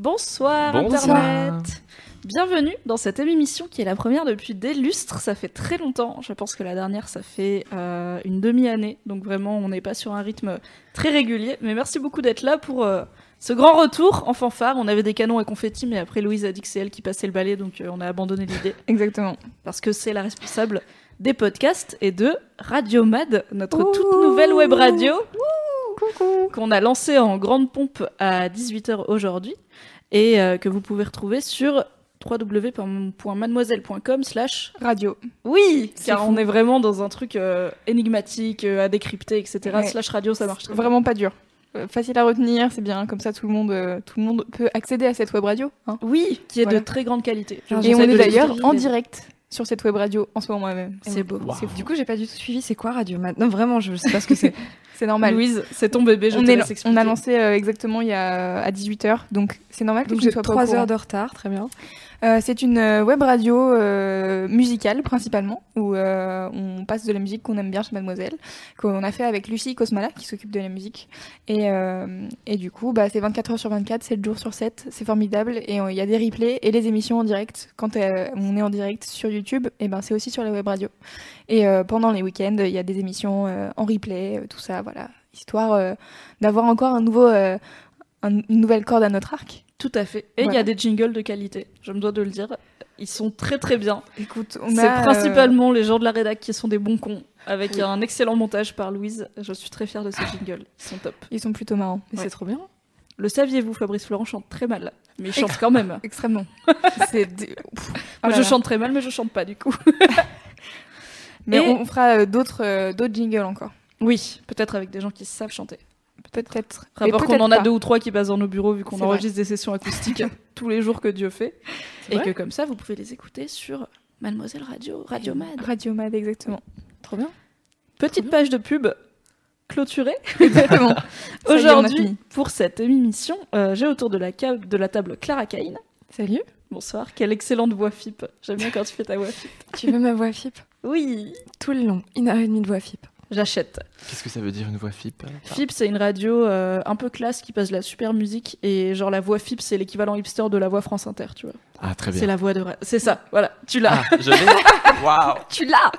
Bonsoir, Bonsoir. Internet. Bienvenue dans cette émission qui est la première depuis des lustres, ça fait très longtemps, je pense que la dernière ça fait euh, une demi-année, donc vraiment on n'est pas sur un rythme très régulier, mais merci beaucoup d'être là pour euh, ce grand retour en fanfare, on avait des canons à confetti mais après Louise a dit que c'est elle qui passait le balai donc euh, on a abandonné l'idée, Exactement. parce que c'est la responsable des podcasts et de Radio Mad, notre toute nouvelle web radio qu'on a lancée en grande pompe à 18h aujourd'hui et euh, que vous pouvez retrouver sur www.mademoiselle.com slash Radio. oui car fou. on est vraiment dans un truc euh, énigmatique euh, à décrypter etc Ouais. slash radio ça marche très bien. Vraiment pas dur. Euh, facile à retenir, c'est bien. Comme ça, tout le monde, euh, tout le monde peut accéder à cette web radio. hein. oui qui est Voilà. de très grande qualité Je Et on est d'ailleurs en direct sur cette web radio en ce moment même. c'est beau. Du coup, j'ai pas du tout suivi. C'est quoi Radio Mat Non, vraiment, je sais pas ce que c'est. C'est normal. Louise c'est ton bébé je on, te est- on a lancé euh, exactement il y a à 18h, donc c'est normal que Donc tu ne sois pas au 3 heures de retard, très bien. Euh, c'est une euh, web radio euh, musicale principalement, où on passe de la musique qu'on aime bien chez Mademoiselle, qu'on a fait avec Lucie Cosmala qui s'occupe de la musique. Et, et du coup, bah, c'est 24 heures sur 24, 7 jours sur 7, c'est formidable. Et il y a des replays et les émissions en direct. Quand on est en direct sur YouTube, et ben c'est aussi sur la web radio. Et pendant les week-ends, il y a des émissions en replay, tout ça, voilà, histoire euh, d'avoir encore un nouveau, euh, un- une nouvelle corde à notre arc. Tout à fait et il y a des jingles de qualité je me dois de le dire ils sont très très bien Écoute, on C'est a, euh, principalement les gens de la rédac qui sont des bons cons, avec un excellent montage par Louise. Je suis très fière de ces jingles, ils sont top. Ils sont plutôt marrants. Mais c'est trop bien. Le saviez-vous, Fabrice Florent chante très mal, mais il chante quand même. Extrêmement. des-. Oh Moi, je chante très mal, mais je chante pas du coup. Mais Et- on, on fera euh, d'autres euh, d'autres jingles encore. Oui, peut-être avec des gens qui savent chanter. Peut-être. Rapport Et qu'on en a pas. deux ou trois qui passent dans nos bureaux vu qu'on enregistre des sessions acoustiques tous les jours que Dieu fait. Et vrai que comme ça, vous pouvez les écouter sur Mademoiselle Radio, Radio Mad. Radio Mad, exactement. Trop bien. Petite page de pub clôturée. Exactement. Aujourd'hui, pour cette émission, euh, j'ai autour de la, ca- de la table Clara Cain. Salut. Bonsoir, quelle excellente voix FIP. J'aime bien quand tu fais ta voix FIP. Tu veux ma voix FIP? Oui, Tout le long. Une heure et demie de voix FIP. J'achète. Qu'est-ce que ça veut dire une voix FIP FIP, c'est une radio euh, un peu classe qui passe de la super musique et genre la voix FIP, c'est l'équivalent hipster de la voix France Inter, tu vois. Ah, très C'est bien. la voix de. ra- C'est ça, voilà, tu l'as. Ah, je l'ai Waouh Tu l'as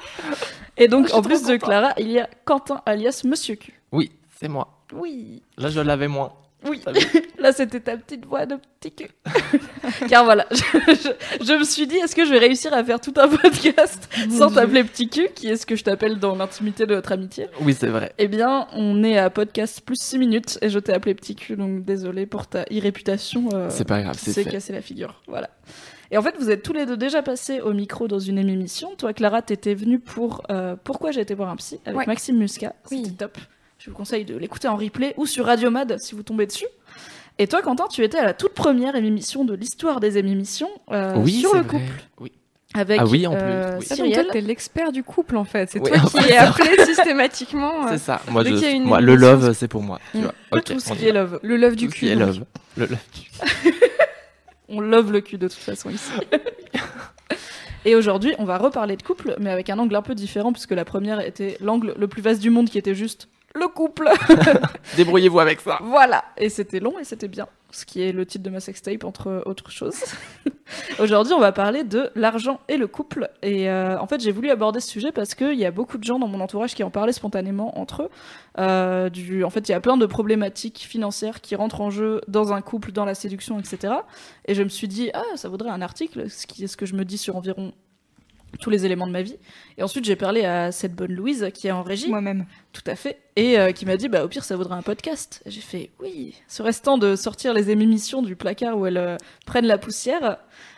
Et donc, en plus de. Clara, il y a Quentin alias Monsieur Q. Oui, c'est moi. Oui, Là, je l'avais moins. Oui. Là, c'était ta petite voix de petit cul. Car voilà, je, je- je me suis dit, est-ce que je vais réussir à faire tout un podcast sans t'appeler petit cul, qui est ce que je t'appelle dans l'intimité de notre amitié? Oui, c'est vrai. Eh bien, on est à podcast plus 6 minutes et je t'ai appelé petit cul, donc désolé pour ta irréputation. euh, C'est pas grave, c'est fait. cassé la figure. Voilà. Et en fait, vous êtes tous les deux déjà passés au micro dans une émission. Toi, Clara, t'étais venue pour euh, Pourquoi j'ai été voir un psy avec Ouais. Maxime Muscat? C'était Oui. top. Je vous conseille de l'écouter en replay ou sur Radio Mad si vous tombez dessus. Et toi, Quentin, tu étais à la toute première émission de l'histoire des émissions euh, oui, sur le vrai. couple Oui. avec Ah oui, en plus, euh, oui. Toi, t'es l'expert du couple en fait. C'est Oui, toi qui es appelé systématiquement. euh, C'est ça. Moi, je, une moi le love, c'est pour moi. Tu Mm. vois. Tout ce on qui est love. Le love du Tout ce cul. qui est donc. love. Le love du- On love le cul de toute façon ici. Et aujourd'hui, on va reparler de couple, mais avec un angle un peu différent, puisque la première était l'angle le plus vaste du monde, qui était juste le couple. Débrouillez-vous avec ça. voilà. Et c'était long et c'était bien, ce qui est le titre de ma sextape, entre autres choses. aujourd'hui, on va parler de l'argent et le couple. Et euh, en fait, j'ai voulu aborder ce sujet parce qu'il y a beaucoup de gens dans mon entourage qui en parlaient spontanément entre eux. Euh, du... En fait, il y a plein de problématiques financières qui rentrent en jeu dans un couple, dans la séduction, etc. Et je me suis dit, ah, ça vaudrait un article, ce qui est ce que je me dis sur environ tous les éléments de ma vie. Et ensuite, j'ai parlé à cette bonne Louise qui est en régie, Moi-même. tout à fait, et euh, qui m'a dit, bah au pire, ça vaudrait un podcast. J'ai fait, oui, serait-ce temps de sortir les émissions du placard où elles euh, prennent la poussière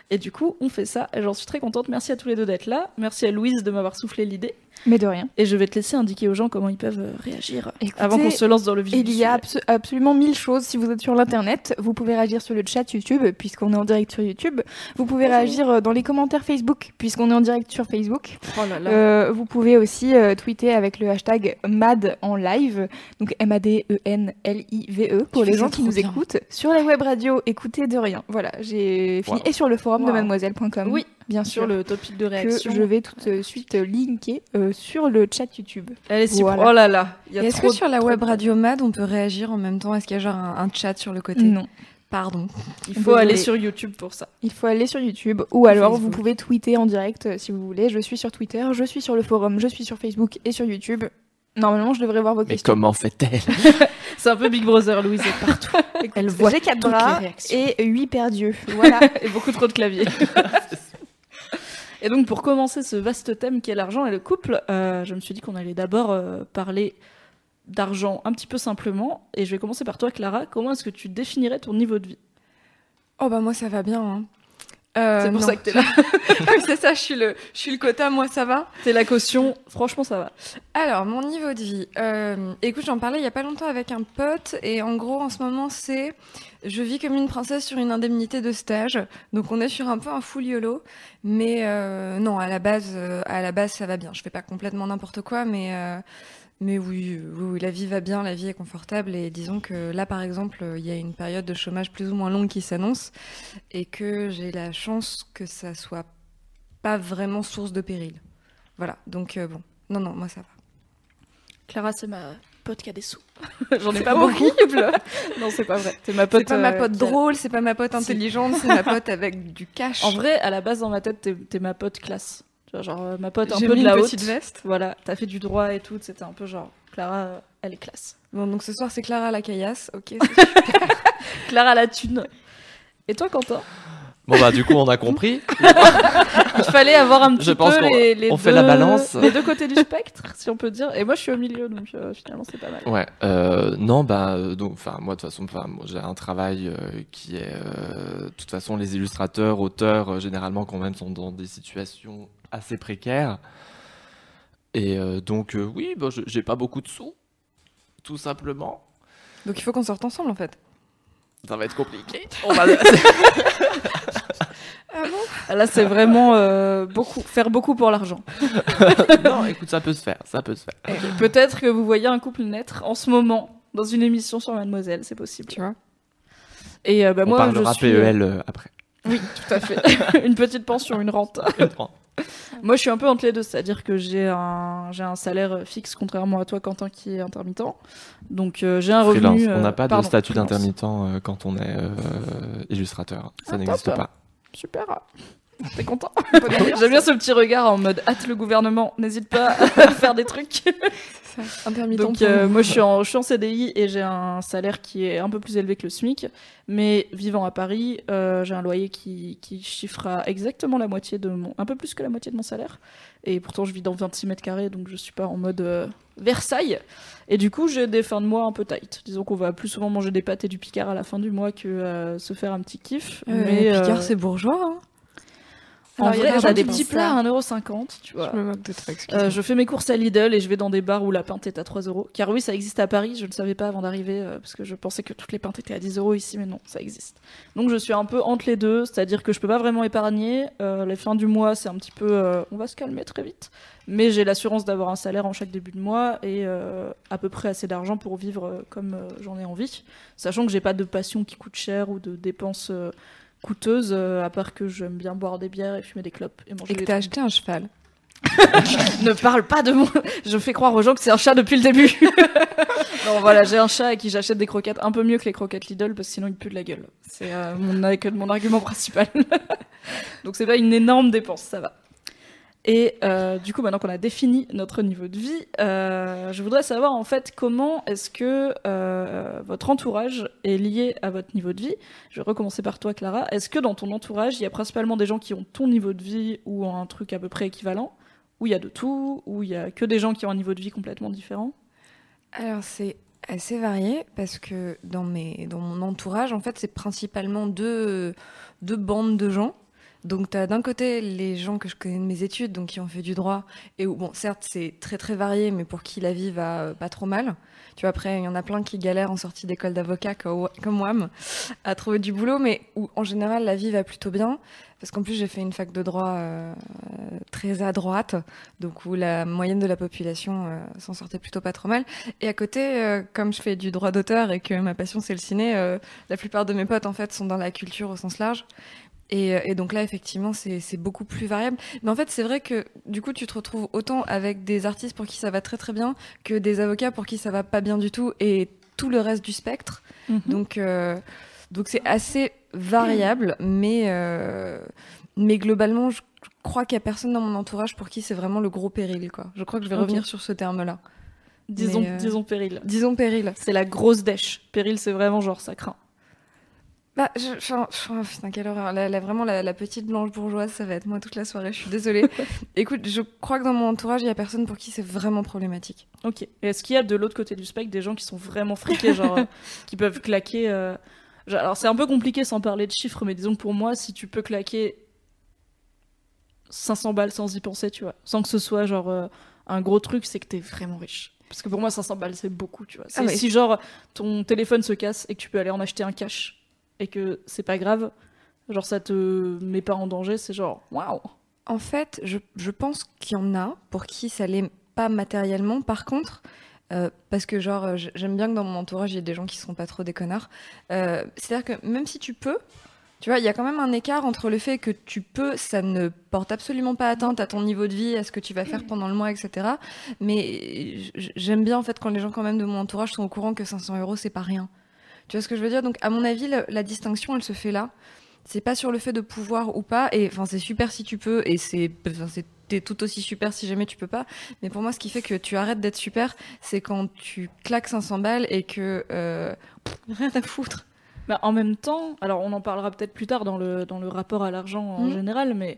Et du coup, on fait ça, et j'en suis très contente. Merci à tous les deux d'être là. Merci à Louise de m'avoir soufflé l'idée. Mais de rien. Et je vais te laisser indiquer aux gens comment ils peuvent euh, réagir Écoutez, avant qu'on se lance dans le vif Il y a abso- absolument mille choses. Si vous êtes sur l'internet, vous pouvez réagir sur le chat YouTube, puisqu'on est en direct sur YouTube. Vous pouvez réagir euh, dans les commentaires Facebook, puisqu'on est en direct sur Facebook. Oh là là. Euh, vous pouvez aussi euh, tweeter avec le hashtag MAD en live, donc M-A-D-E-N-L-I-V-E, E, pour les gens qui nous bien. écoutent sur la web radio. Écoutez de rien. Voilà, j'ai fini. Wow. Et sur le forum de mademoiselle.com. Oui, bien sûr. le topic de que réaction. je vais tout de suite linker euh, sur le chat YouTube. Elle est super. Voilà. Oh là là. Est-ce que sur la web radio Mad, on peut réagir en même temps? Est-ce qu'il y a genre un, un chat sur le côté? Non. Pardon. Il faut aller sur YouTube pour ça. Il faut aller sur YouTube ou alors Facebook. vous pouvez tweeter en direct euh, si vous voulez. Je suis sur Twitter, je suis sur le forum, je suis sur Facebook et sur YouTube. Normalement, je devrais voir vos Mais questions. comment fait-elle? C'est un peu Big Brother, Louise est partout. Elle voit J'ai quatre bras et huit paires d'yeux. Voilà. et beaucoup trop de claviers. Et donc pour commencer ce vaste thème qui est l'argent et le couple, euh, je me suis dit qu'on allait d'abord euh, parler d'argent un petit peu simplement. Et je vais commencer par toi, Clara. Comment est-ce que tu définirais ton niveau de vie? Oh bah moi ça va bien. hein. Euh, C'est pour non. ça que t'es là. Oui, c'est ça, je suis, le, je suis le quota, moi ça va. T'es la caution. Franchement, ça va. Alors, mon niveau de vie. Euh, écoute, j'en parlais il y a pas longtemps avec un pote, et en gros, en ce moment, c'est. Je vis comme une princesse sur une indemnité de stage, donc on est sur un peu un full YOLO, mais euh, non, à la base, à la base, ça va bien. Je fais pas complètement n'importe quoi, mais mais oui, oui, oui, la vie va bien, la vie est confortable, et disons que là, par exemple, euh, il y a une période de chômage plus ou moins longue qui s'annonce, et que j'ai la chance que ça soit pas vraiment source de péril. Voilà, donc euh, bon, non, non, moi ça va. Clara, c'est ma pote qui a des sous. J'en ai pas beaucoup. horrible. non, c'est pas vrai. C'est ma pote. C'est pas ma euh, pote a- drôle, c'est pas ma pote intelligente, c'est ma pote avec du cash. En vrai, à la base, dans ma tête, t'es ma pote classe. Genre euh, ma pote un peu mis de la une haute. petite veste. Voilà, t'as fait du droit et tout. C'était un peu genre Clara, euh, elle est classe. Bon, donc ce soir c'est Clara la caillasse. Ok. Clara la thune. Et toi, Quentin? Bon bah du coup on a compris. Il fallait avoir un petit Je pense peu qu'on- les, les on deux, fait la balance. les deux côtés du spectre, si on peut dire. Et moi, je suis au milieu, donc euh, finalement, c'est pas mal. Ouais. Euh, non bah donc enfin moi de toute façon j'ai un travail euh, qui est euh, de toute façon les illustrateurs auteurs euh, généralement quand même sont dans des situations assez précaires. Et euh, donc euh, oui bah, je- j'ai pas beaucoup de sous tout simplement. donc il faut qu'on sorte ensemble en fait. Ça va être compliqué. On va Ah bon? Là, c'est vraiment euh, beaucoup, faire beaucoup pour l'argent. non écoute ça peut se faire ça peut se faire. Peut-être que vous voyez un couple naître en ce moment dans une émission sur Mademoiselle, c'est possible. Tu vois? Et euh, bah, On moi, parlera je suis. PEL euh, après. Oui, tout à fait. une petite pension, une rente. Moi, je suis un peu entre les deux, c'est-à-dire que j'ai un, j'ai un salaire fixe, contrairement à toi, Quentin, qui est intermittent. Donc, euh, j'ai un Freelance. revenu. On euh, n'a pas de statut freelance. d'intermittent euh, quand on est euh, illustrateur. Ça Ah, n'existe top. pas. Super. T'es content J'aime bien ce petit regard en mode hâte le gouvernement, n'hésite pas à faire des trucs. Intermittent. Donc pour euh, moi je suis, en, je suis en CDI et j'ai un salaire qui est un peu plus élevé que le SMIC, mais vivant à Paris, euh, j'ai un loyer qui, qui chiffrera exactement la moitié de mon, un peu plus que la moitié de mon salaire. Et pourtant je vis dans 26 mètres carrés, donc je suis pas en mode euh, Versailles. Et du coup j'ai des fins de mois un peu tight. Disons qu'on va plus souvent manger des pâtes et du Picard à la fin du mois que euh, se faire un petit kiff. Euh, mais Picard euh, c'est bourgeois. hein. En Alors, il y a vrai des petits plats à 1,50€, tu vois. Je me moque de toi, excuse Euh, je fais mes courses à Lidl et je vais dans des bars où la pinte est à 3 euros. Car oui, ça existe à Paris, je ne savais pas avant d'arriver, euh, parce que je pensais que toutes les pintes étaient à 10 euros ici, mais non, ça existe. Donc je suis un peu entre les deux, c'est-à-dire que je peux pas vraiment épargner. Euh, les fins du mois, c'est un petit peu. on va se calmer très vite. Mais j'ai l'assurance d'avoir un salaire en chaque début de mois et à peu près assez d'argent pour vivre comme j'en ai envie. Sachant que j'ai pas de passion qui coûte cher ou de dépenses. Coûteuses, euh, à part que j'aime bien boire des bières et fumer des clopes et manger Et que t'as acheté un cheval. ne parle pas de moi. Je fais croire aux gens que c'est un chat depuis le début. non, voilà, j'ai un chat à qui j'achète des croquettes un peu mieux que les croquettes Lidl parce que sinon il pue de la gueule. C'est euh, mon, mon argument principal. Donc c'est pas une énorme dépense, ça va. Et euh, du coup, maintenant qu'on a défini notre niveau de vie, euh, je voudrais savoir en fait comment est-ce que euh, votre entourage est lié à votre niveau de vie. Je vais recommencer par toi, Clara. Est-ce que dans ton entourage, il y a principalement des gens qui ont ton niveau de vie ou un truc à peu près équivalent? Ou il y a de tout? Ou il y a que des gens qui ont un niveau de vie complètement différent? Alors c'est assez varié parce que dans, mes, dans mon entourage, en fait, c'est principalement deux, deux bandes de gens. Donc, tu d'un côté les gens que je connais de mes études, donc qui ont fait du droit, et où, bon, certes, c'est très très varié, mais pour qui la vie va euh, pas trop mal. Tu vois, après, il y en a plein qui galèrent en sortie d'école d'avocat, co- comme moi, à trouver du boulot, mais où en général la vie va plutôt bien. Parce qu'en plus, j'ai fait une fac de droit euh, très à droite, donc où la moyenne de la population euh, s'en sortait plutôt pas trop mal. Et à côté, euh, comme je fais du droit d'auteur et que ma passion c'est le ciné, euh, la plupart de mes potes en fait sont dans la culture au sens large. Et, euh, et donc là, effectivement, c'est beaucoup plus variable. Mais en fait, c'est vrai que du coup, tu te retrouves autant avec des artistes pour qui ça va très très bien que des avocats pour qui ça va pas bien du tout et tout le reste du spectre. Mhm. Donc, euh, donc c'est assez variable, mais, euh, mais globalement, je crois qu'il y a personne dans mon entourage pour qui c'est vraiment le gros péril. Quoi. Je crois que je vais revenir sur ce terme-là. disons, euh, disons péril. Disons péril. C'est la grosse dèche. Péril, c'est vraiment genre ça craint. Bah, je, enfin, oh, putain, quelle horreur. La, la- vraiment, la, la petite blanche bourgeoise, ça va être moi toute la soirée. Je suis désolée. Écoute, je crois que dans mon entourage, il y a personne pour qui c'est vraiment problématique. Ok. Et est-ce qu'il y a de l'autre côté du spectre des gens qui sont vraiment friqués, genre euh, qui peuvent claquer euh, Alors c'est un peu compliqué sans parler de chiffres, mais disons que pour moi, si tu peux claquer 500 balles sans y penser, tu vois, sans que ce soit genre euh, un gros truc, c'est que t'es vraiment riche. Parce que pour moi, 500 balles, c'est beaucoup, tu vois. C'est Ah, mais- si genre ton téléphone se casse et que tu peux aller en acheter un cash et que c'est pas grave, genre ça te met pas en danger, c'est genre waouh. En fait, je, je pense qu'il y en a pour qui ça l'est pas matériellement. Par contre, euh, parce que genre, j'aime bien que dans mon entourage, il y ait des gens qui sont pas trop des connards. Euh, C'est-à-dire que même si tu peux, tu vois, il y a quand même un écart entre le fait que tu peux, ça ne porte absolument pas atteinte à ton niveau de vie, à ce que tu vas faire pendant le mois, etc. Mais j'aime bien en fait quand les gens quand même de mon entourage sont au courant que 500 euros c'est pas rien. Tu vois ce que je veux dire? Donc à mon avis, la distinction, elle se fait là. C'est pas sur le fait de pouvoir ou pas, et enfin c'est super si tu peux, et c'est tout aussi super si jamais tu peux pas. Mais pour moi, ce qui fait que tu arrêtes d'être super, c'est quand tu claques 500 balles et que euh, pff, rien à foutre. Bah, en même temps, alors on en parlera peut-être plus tard dans le, dans le rapport à l'argent en Mhm. général, mais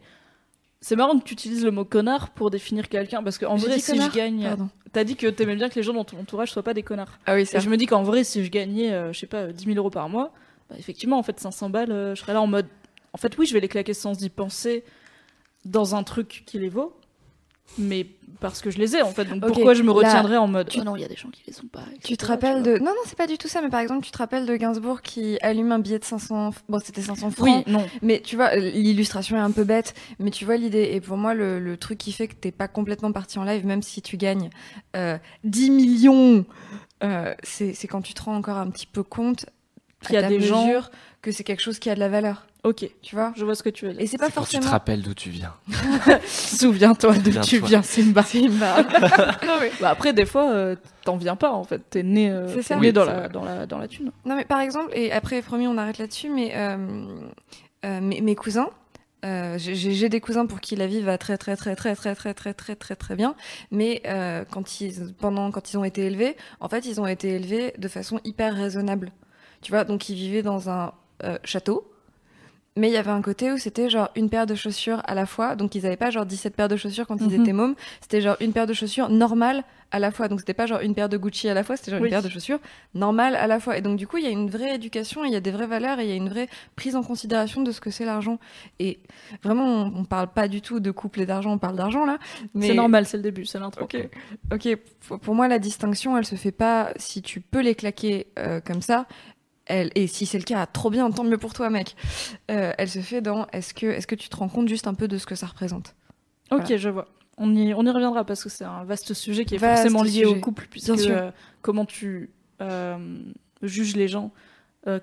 c'est marrant que tu utilises le mot connard pour définir quelqu'un, parce qu'en vrai, si connard je gagne. T'as dit que t'aimais bien que les gens dans ton entourage soient pas des connards. Ah oui, c'est je me dis qu'en vrai, si je gagnais, euh, je sais pas, 10 000 euros par mois, bah, effectivement, en fait, 500 balles, euh, je serais là en mode. En fait, oui, je vais les claquer sans y penser dans un truc qui les vaut, mais parce que je les ai, en fait. Donc pourquoi je me là, retiendrais en mode. tu- Oh non, il y a des gens qui les ont pas. Tu te rappelles de. Non, non, c'est pas du tout ça, mais par exemple, tu te rappelles de Gainsbourg qui allume un billet de 500. Bon, c'était 500 francs. Oui, non. Mais tu vois, l'illustration est un peu bête, mais tu vois l'idée. Et pour moi, le, le truc qui fait que t'es pas complètement parti en live, même si tu gagnes euh, 10 millions, euh, c'est quand tu te rends encore un petit peu compte Qu'il y a des gens- mesure que c'est quelque chose qui a de la valeur. Ok, Tu vois je vois ce que tu veux dire. Et c'est pas Quand tu te forcément. rappelles d'où tu viens. Souviens-toi d'où tu viens, Simba. Simba. non, mais, Bah après, des fois, euh, t'en viens pas en fait. T'es né, euh, C'est t'es ça. né Oui, dans, la, dans, la, dans la thune. non, mais par exemple, et après, promis, on arrête là-dessus, mais euh, euh, mes, mes cousins. euh, j'ai- des cousins pour qui la vie va très très très très très très très très très très bien, mais euh, quand ils pendant quand ils ont été élevés, en fait ils ont été élevés de façon hyper raisonnable. Tu vois, donc ils vivaient dans un euh, château, mais il y avait un côté où c'était genre une paire de chaussures à la fois, donc ils avaient pas genre 17 paires de chaussures quand ils Mhm. étaient mômes, c'était genre une paire de chaussures normale à la fois, donc c'était pas genre une paire de Gucci à la fois, c'était genre Oui. une paire de chaussures normale à la fois. Et donc du coup, il y a une vraie éducation, il y a des vraies valeurs, et il y a une vraie prise en considération de ce que c'est l'argent. Et vraiment, on, on parle pas du tout de couple et d'argent, on parle d'argent là. Mais C'est normal, c'est le début, c'est l'intro. Ok, ok. Pour- Pour moi, la distinction, elle se fait pas si tu peux les claquer euh, comme ça. Elle, et si c'est le cas, trop bien, tant mieux pour toi, mec. Euh, elle se fait dans est-ce que, est-ce que tu te rends compte juste un peu de ce que ça représente? Ok, Voilà. je vois. On y, on y reviendra parce que c'est un vaste sujet qui est Vaste forcément lié au couple, puisque Bien sûr. euh, comment tu euh, juges les gens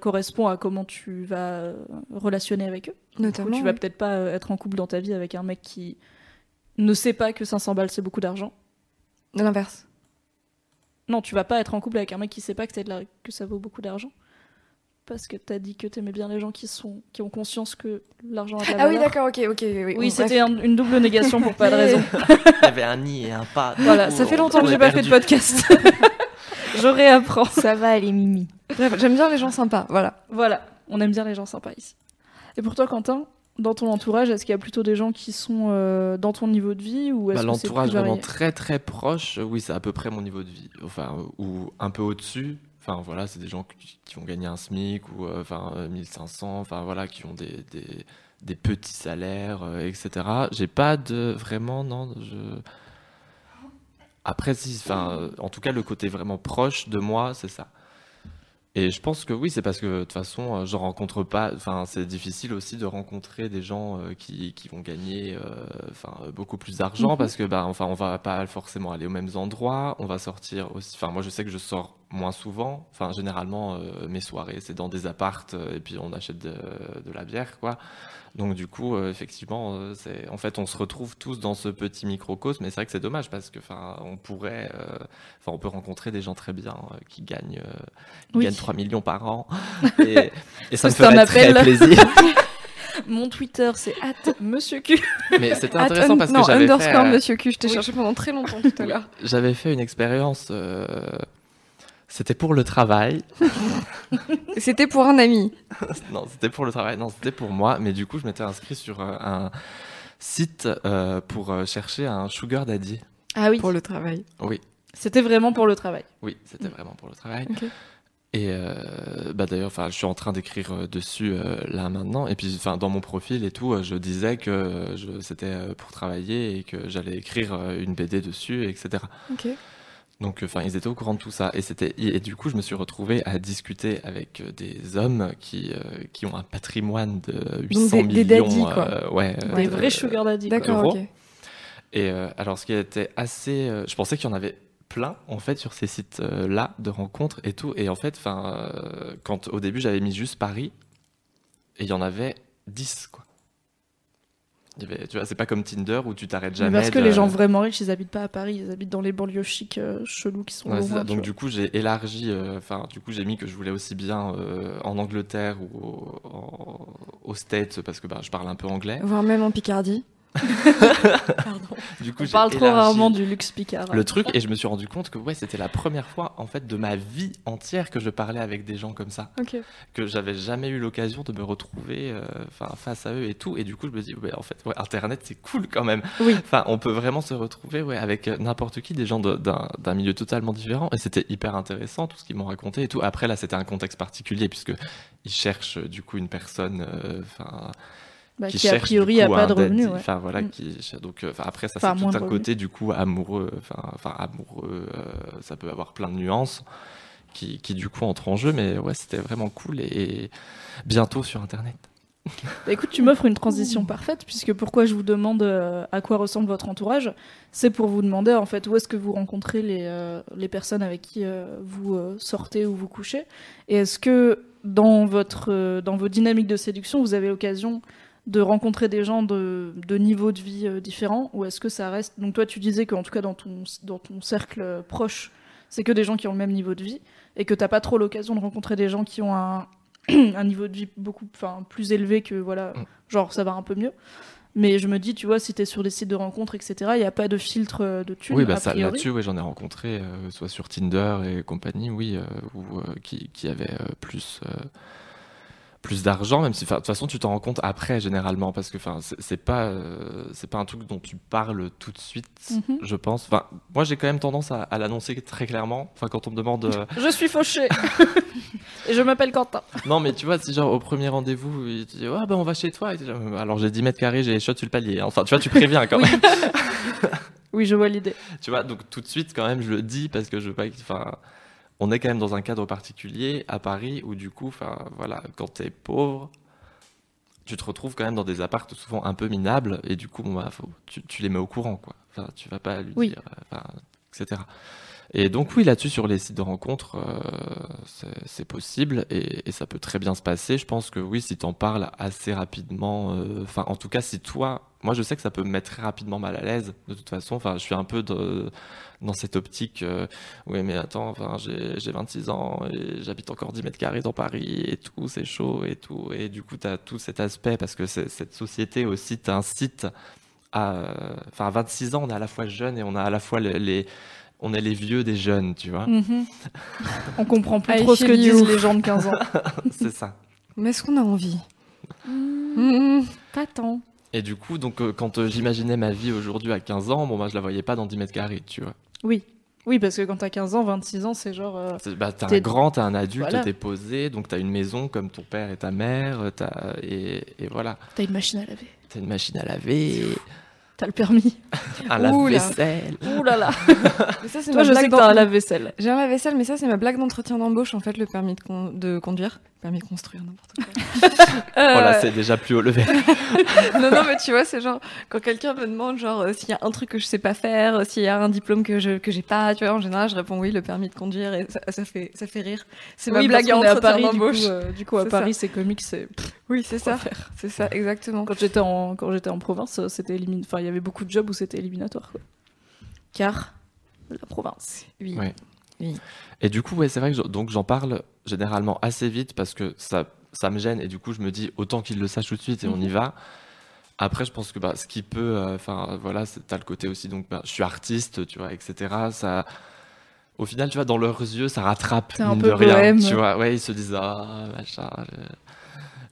correspond à comment tu vas relationner avec eux. Du coup, Notamment. tu vas oui. peut-être pas être en couple dans ta vie avec un mec qui ne sait pas que 500 balles c'est beaucoup d'argent. De l'inverse. Non, tu vas pas être en couple avec un mec qui sait pas que, t'as de la- que ça vaut beaucoup d'argent. Parce que t'as dit que t'aimais bien les gens qui, sont... qui ont conscience que l'argent a de la Ah oui, d'accord, ok, ok. Oui, c'était un- une double négation pour pas de raison. Il y avait un ni et un pas. Voilà, ça fait on- longtemps que j'ai est pas fait de podcast. Je réapprends. Ça va, les mimi. Bref, j'aime bien les gens sympas, voilà. Voilà, on aime bien les gens sympas ici. Et pour toi, Quentin, dans ton entourage, est-ce qu'il y a plutôt des gens qui sont euh, dans ton niveau de vie ou est-ce Bah, que c'est L'entourage vraiment très très proche, oui, c'est à peu près mon niveau de vie. Enfin, ou un peu au-dessus. Enfin voilà, c'est des gens qui, qui vont gagner un SMIC ou euh, enfin euh, 1500, enfin voilà, qui ont des, des, des petits salaires, euh, etc. J'ai pas de vraiment non. Je... Après si, enfin euh, en tout cas le côté vraiment proche de moi, c'est ça. Et je pense que oui, c'est parce que de toute façon, euh, je rencontre pas. Enfin, c'est difficile aussi de rencontrer des gens euh, qui, qui vont gagner, euh, enfin, euh, beaucoup plus d'argent Mhm. parce que, bah, enfin, on va pas forcément aller aux mêmes endroits. On va sortir aussi. Enfin, moi, je sais que je sors moins souvent. Enfin, généralement, euh, mes soirées, c'est dans des appartes euh, et puis on achète de, de la bière, quoi. Donc, du coup, euh, effectivement, c'est. En fait, on se retrouve tous dans ce petit microcosme. Mais c'est vrai que c'est dommage parce que, enfin, on pourrait. Enfin, on peut rencontrer des gens très bien qui gagnent. Oui. gagnent 3 millions par an. Et, et ça me ferait très plaisir. Mon Twitter, c'est at Monsieur Q. Mais c'était intéressant parce que j'avais fait, underscore Monsieur Q, je t'ai oui. cherché pendant très longtemps tout à l'heure. j'avais fait une expérience. euh, C'était pour le travail. C'était pour un ami. non, c'était pour le travail. Non, c'était pour moi. Mais du coup, je m'étais inscrit sur euh, un site euh, pour euh, chercher un sugar daddy. Ah oui, Pour le travail. Oui, c'était vraiment pour le travail. oui, c'était vraiment pour le travail. Ok. Et euh, bah d'ailleurs, enfin, je suis en train d'écrire dessus euh, là maintenant. Et puis, enfin, dans mon profil et tout, je disais que je, c'était pour travailler et que j'allais écrire une BD dessus, etc. Ok. Donc, enfin, ils étaient au courant de tout ça. Et c'était, et du coup, je me suis retrouvé à discuter avec euh, des hommes qui, euh, qui ont un patrimoine de 800 des- des millions. daddies, quoi. euh, ouais. Des euh, vrais sugar daddy. quoi. D'accord, ok. Et euh, alors, ce qui était assez, euh, je pensais qu'il y en avait plein en fait sur ces sites euh, là de rencontres et tout. Et en fait, enfin, euh, quand au début j'avais mis juste Paris, et il y en avait 10 quoi. Tu vois, c'est pas comme Tinder où tu t'arrêtes Mais jamais. parce que de- les gens vraiment riches, ils habitent pas à Paris, ils habitent dans les banlieues chics euh, chelous qui sont Ouais, loin. Donc vois. du coup j'ai élargi, euh, enfin du coup j'ai mis que je voulais aussi bien euh, en Angleterre ou au- en- aux States parce que bah, je parle un peu anglais. Voire même en Picardie. Du coup On parle trop rarement du luxe picard. le truc et je me suis rendu compte que ouais c'était la première fois en fait de ma vie entière que je parlais avec des gens comme ça, que j'avais jamais eu l'occasion de me retrouver euh, enfin face à eux et tout et du coup je me dis ouais en fait ouais, internet c'est cool quand même. Oui. Enfin on peut vraiment se retrouver ouais avec euh, n'importe qui des gens d'un milieu totalement différent et c'était hyper intéressant tout ce qu'ils m'ont raconté et tout. Après là c'était un contexte particulier puisque ils cherchent du coup une personne euh, enfin Bah, qui, qui, a priori du a coup, pas de revenus. daddy. ouais. Enfin voilà, Mm. qui donc euh, enfin après ça c'est tout un revenus. côté du coup amoureux. Enfin amoureux, euh, ça peut avoir plein de nuances qui, qui du coup entrent en jeu, mais ouais c'était vraiment cool et, et bientôt sur internet. Bah, écoute, tu m'offres une transition parfaite, puisque pourquoi je vous demande euh, à quoi ressemble votre entourage, c'est pour vous demander en fait où est-ce que vous rencontrez les, euh, les personnes avec qui euh, vous sortez ou vous couchez, et est-ce que dans, votre, dans vos dynamiques de séduction, vous avez l'occasion de rencontrer des gens de, de niveaux de vie euh, différents, ou est-ce que ça reste... Donc toi tu disais qu'en tout cas dans ton, dans ton cercle euh, proche, c'est que des gens qui ont le même niveau de vie, et que t'as pas trop l'occasion de rencontrer des gens qui ont un, un niveau de vie beaucoup enfin, plus élevé que voilà Mm. genre ça va un peu mieux mais je me dis tu vois si t'es sur des sites de rencontres etc il n'y a pas de filtre euh, de thunes oui, bah ça, là-dessus, ouais, j'en ai rencontré, euh, soit sur Tinder et compagnie, oui, euh, ou euh, qui, qui avaient plus, plus d'argent, même si, de toute façon, tu t'en rends compte après, généralement, parce que, enfin, c'est pas, euh, c'est pas un truc dont tu parles tout de suite, Mhm. je pense. Enfin, moi, j'ai quand même tendance à, à l'annoncer très clairement. Enfin, quand on me demande, euh, je suis fauché et je m'appelle Quentin non, mais tu vois, si genre au premier rendez-vous, il te dit, ouais, ben on va chez toi. Alors j'ai 10 mètres carrés, j'ai les sur le palier. Enfin, tu vois, tu préviens quand même. oui je vois l'idée Tu vois, donc tout de suite, quand même, je le dis parce que je veux pas. Enfin, on est quand même dans un cadre particulier à Paris où, du coup, enfin, voilà, quand t'es pauvre, tu te retrouves quand même dans des appartes souvent un peu minables et du coup, bon, bah, faut, tu, tu les mets au courant, quoi. Enfin, tu vas pas lui Oui. dire, euh, etc. Et donc, oui, là-dessus, sur les sites de rencontres, euh, c'est- possible et, ça peut très bien se passer. Je pense que oui, si t'en parles assez rapidement, euh, enfin, en tout cas, si toi, moi, je sais que ça peut me mettre très rapidement mal à l'aise, de toute façon. Enfin, je suis un peu dans cette optique, euh, oui, mais attends, enfin, j'ai j'ai 26 ans et j'habite encore 10 mètres carrés dans Paris et tout, c'est chaud et tout. Et du coup, t'as tout cet aspect parce que cette société aussi t'incite à, enfin, à 26 ans, on est à la fois jeune et on a à la fois les- on est les vieux des jeunes, tu vois. Mhm. on comprend plus trop ce que disent les gens de 15 ans c'est ça. Mais est-ce qu'on a envie Mm, Mm. pas tant Et du coup, donc, euh, quand euh, j'imaginais ma vie aujourd'hui à 15 ans, bon, moi, je la voyais pas dans 10 mètres carrés, tu vois. oui Oui, parce que quand t'as 15 ans, 26 ans, c'est genre. euh, C'est- Bah, t'es T'es- un grand, t'es un adulte, Voilà. t'es posé, donc t'as une maison comme ton père et ta mère, euh, t'as- et, et voilà. T'as une machine à laver. T'as une machine à laver, T'as le permis. un Ouh là. lave-vaisselle. Ouh là là. Mais ça, c'est Toi, ma je sais blague que t'as un lave-vaisselle. J'ai un lave-vaisselle, mais ça, c'est ma blague d'entretien d'embauche, en fait, le permis de, con- de conduire. Permis de construire, n'importe quoi. Euh, Voilà, c'est déjà plus haut level. non, non, mais tu vois, c'est genre, quand quelqu'un me demande, genre, euh, s'il y a un truc que je sais pas faire, euh, s'il y a un diplôme que je que j'ai pas, tu vois, en général, je réponds oui, le permis de conduire, et ça, ça fait, ça fait rire. C'est ma Oui, blague parce qu'on est à Paris, du coup, d'embauche. euh, du coup, à Paris, c'est comique, c'est. Oui, c'est ça. C'est ça, exactement. Quand j'étais en quand j'étais en province, c'était élimin... enfin il y avait beaucoup de jobs où c'était éliminatoire quoi. Car la province. Oui. Ouais. Et du coup, ouais, c'est vrai que donc j'en parle généralement assez vite parce que ça, ça me gêne et du coup je me dis autant qu'il le sache tout de suite et on y va. Après, je pense que bah, ce qui peut, euh, enfin voilà, c'est- t'as le côté aussi donc bah, je suis artiste, tu vois, etc. Ça, au final, tu vois, dans leurs yeux, ça rattrape T'es un mine peu de rien, bohème. tu vois. Ouais, ils se disent ah machin. Le...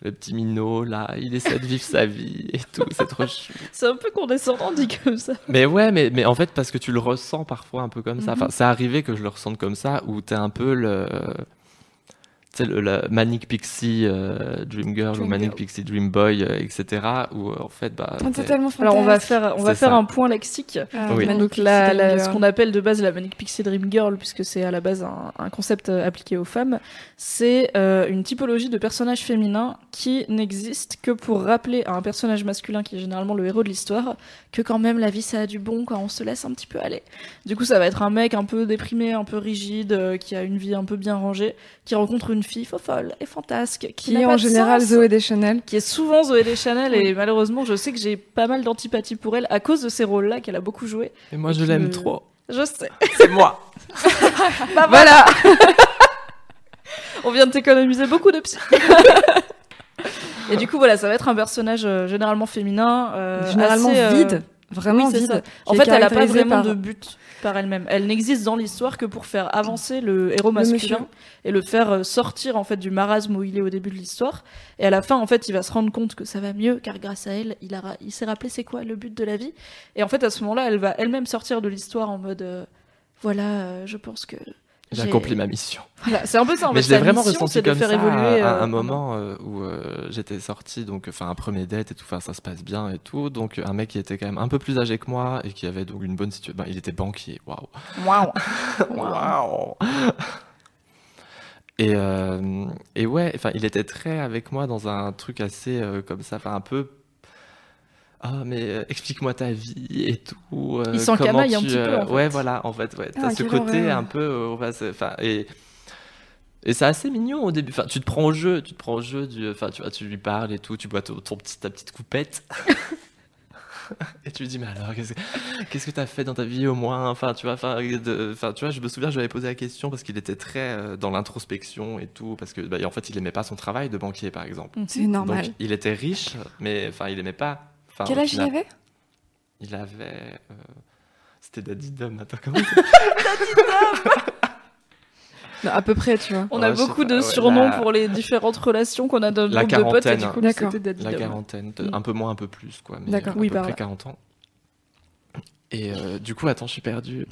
le petit minot là, il essaie de vivre sa vie et tout, c'est trop chou. C'est un peu condescendant dit comme ça. Mais ouais, mais, mais en fait, parce que tu le ressens parfois un peu comme ça. Mhm. Enfin, c'est arrivé que je le ressente comme ça, où t'es un peu le. Tu sais, le, la Manic Pixie euh, Dream Girl Dream ou Manic Girl. Pixie Dream Boy, euh, etc. Où euh, en fait, bah. Ah, Alors on va faire on va faire ça. un point lexique. Ah, Oui. Donc la, ce qu'on appelle de base la Manic Pixie Dream Girl, puisque c'est à la base un, un concept euh, appliqué aux femmes, c'est euh, une typologie de personnage féminin qui n'existe que pour rappeler à un personnage masculin, qui est généralement le héros de l'histoire, que quand même la vie ça a du bon quand on se laisse un petit peu aller. Du coup ça va être un mec un peu déprimé, un peu rigide, euh, qui a une vie un peu bien rangée, qui rencontre une fille folle et fantasque, qui, Qui n'a est en général sens Zoé Deschanel. qui est souvent Zoé Deschanel et malheureusement je sais que j'ai pas mal d'antipathie pour elle à cause de ces rôles-là qu'elle a beaucoup joué. Et moi, je l'aime me- trop. Je sais. C'est moi. Bah voilà On vient de t'économiser beaucoup de psy. et du coup voilà, ça va être un personnage euh, généralement féminin, euh, Généralement assez, euh, vide. Vraiment oui, vide. ça. En fait, elle a pas vraiment par- de but par elle-même. Elle n'existe dans l'histoire que pour faire avancer le héros masculin et le faire euh, sortir en fait du marasme où il est au début de l'histoire. Et à la fin, en fait, il va se rendre compte que ça va mieux car grâce à elle, il, a il s'est rappelé c'est quoi le but de la vie. Et en fait, à ce moment-là, elle va elle-même sortir de l'histoire en mode euh, voilà, euh, je pense que J'ai accompli ma mission. voilà, c'est un peu ça. En Mais fait, je l'ai vraiment mission, ressenti comme faire ça évoluer. à, à euh, un moment euh, où euh, j'étais sorti, donc enfin un premier date et tout, enfin ça se passe bien et tout. Donc un mec qui était quand même un peu plus âgé que moi et qui avait donc une bonne situation. il était banquier, waouh. Waouh. Waouh. Et, euh, et ouais, enfin, il était très avec moi dans un truc assez comme ça, enfin un peu. Ah, mais euh, explique-moi ta vie et tout. euh, Il s'encamaille comment un petit peu, euh, en fait. Ouais, voilà, en fait, ouais. T'as Ah, ce quelle côté horreur. un peu. euh, Enfin, et. Et c'est assez mignon au début. Enfin, tu te prends au jeu, tu te prends au jeu du. Enfin, tu vois, tu lui parles et tout, tu bois ton, ton petit, ta petite coupette. et tu lui dis, mais alors, qu'est-ce que qu'est-ce que t'as fait dans ta vie au moins? Enfin, tu vois, enfin, de- enfin, tu vois, je me souviens, je lui avais posé la question parce qu'il était très euh, dans l'introspection et tout, parce que, bah, en fait, il aimait pas son travail de banquier, par exemple. C'est normal. Donc, il était riche, mais enfin, il aimait pas. Enfin, Quel âge il avait Il avait. euh, C'était Daddy Dom. Attends, comment c'est Non, À peu près, tu vois. On a Ouais, je sais beaucoup pas, de ouais, surnoms la- pour les différentes relations qu'on a dans le La groupe de potes. Et du quarantaine. coup, D'accord. c'était Daddy La Dom. quarantaine, Mm. un peu moins, un peu plus, quoi. Mais D'accord. à Oui, peu par près là. 40 ans. Et euh, du coup, attends, je suis perdu.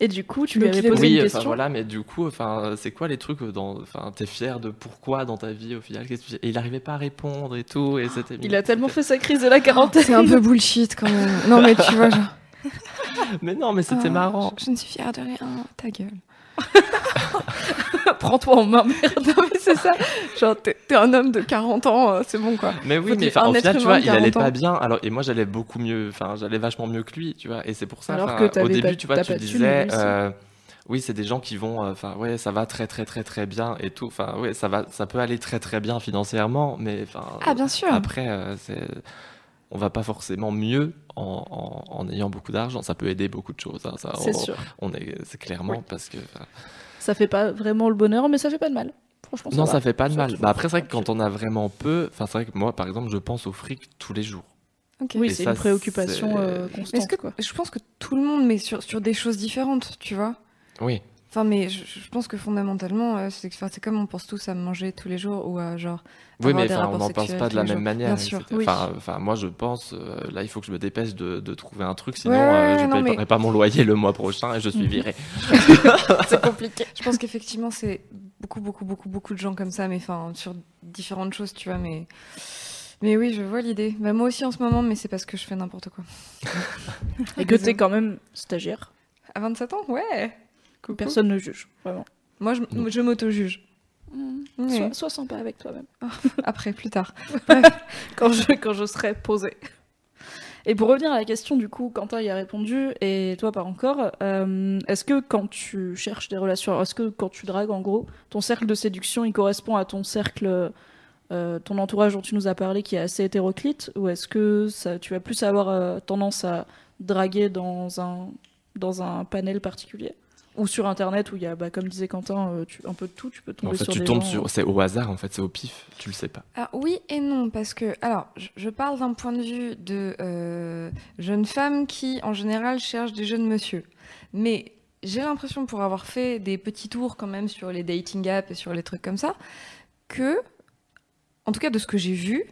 Et du coup, tu lui avais posé oui, une question. voilà, mais du coup, enfin, c'est quoi les trucs dans, enfin, t'es fier de pourquoi dans ta vie au final que tu Et il arrivait pas à répondre et tout, et c'était. Il a tellement fait sa crise de la quarantaine. C'est un peu bullshit quand même. Non, mais tu vois, genre. Mais non, mais c'était Ah, marrant. Je, je ne suis fière de rien. Ta gueule. Prends-toi en main, merde. non, mais c'est ça. Genre, t'es t'es un homme de 40 ans, euh, c'est bon, quoi. Mais oui, Faut mais être final, tu vois, il allait 40 ans. pas bien. Alors, et moi, j'allais beaucoup mieux. Enfin, j'allais vachement mieux que lui, tu vois. Et c'est pour ça. Alors que au début, pas- tu vois, tu disais. euh, oui, c'est des gens qui vont. euh, Enfin, ouais, ça va très, très, très, très bien et tout. Enfin, ouais, ça va, ça peut aller très, très bien financièrement, mais enfin. Ah, bien sûr. Après, c'est. On va pas forcément mieux en, en- en ayant beaucoup d'argent. Ça peut aider beaucoup de choses. hein, ça, C'est on- sûr. On est, c'est clairement Oui. parce que. Ça fait pas vraiment le bonheur, mais ça fait pas de mal. Franchement, ça non, va. ça fait pas de Ça, mal. Bah après, c'est vrai que quand on a vraiment peu, enfin, c'est vrai que moi, par exemple, je pense au fric tous les jours. Ok. Oui, Et c'est ça, une préoccupation c'est- euh, Mais constante. est-ce que quoi. je pense que tout le monde met sur, sur des choses différentes, tu vois? Oui. Enfin, mais je, je pense que fondamentalement, euh, c'est enfin, c'est comme on pense tous à manger tous les jours ou à genre. Oui, avoir mais des enfin, on n'en pense pas de la même jours. manière. Bien sûr. Oui. Enfin, enfin, moi, je pense, euh, là, il faut que je me dépêche de, de trouver un truc, sinon Ouais, euh, je ne paierai mais- pas mon loyer le mois prochain et je Mhm. suis viré. c'est compliqué. Je pense qu'effectivement, c'est beaucoup, beaucoup, beaucoup, beaucoup de gens comme ça, mais enfin, sur différentes choses, tu vois, mais. Mais oui, je vois l'idée. Bah, moi aussi en ce moment, mais c'est parce que je fais n'importe quoi. Et que t'es quand même stagiaire? À 27 ans Ouais Coucou. Personne ne juge, vraiment. Moi, je, je m'auto-juge. Ouais. Sois, sois sympa avec toi-même. Après, plus tard. quand je, quand je serai posée. Et pour revenir à la question, du coup, Quentin y a répondu, et toi pas encore, euh, est-ce que quand tu cherches des relations, est-ce que quand tu dragues, en gros, ton cercle de séduction, il correspond à ton cercle, euh, ton entourage dont tu nous as parlé, qui est assez hétéroclite, ou est-ce que ça, tu vas plus avoir euh, tendance à draguer dans un, dans un panel particulier? Ou sur internet où il y a, bah, comme disait Quentin, euh, tu- un peu de tout, tu peux tomber En fait, sur tu des tombes gens, sur. C'est au hasard, en fait, c'est au pif, tu le sais pas. Ah, oui et non, parce que, alors, je, je parle d'un point de vue de euh, jeune femme qui, en général, cherche des jeunes monsieur. Mais j'ai l'impression, pour avoir fait des petits tours quand même sur les dating apps et sur les trucs comme ça, que, en tout cas de ce que j'ai vu,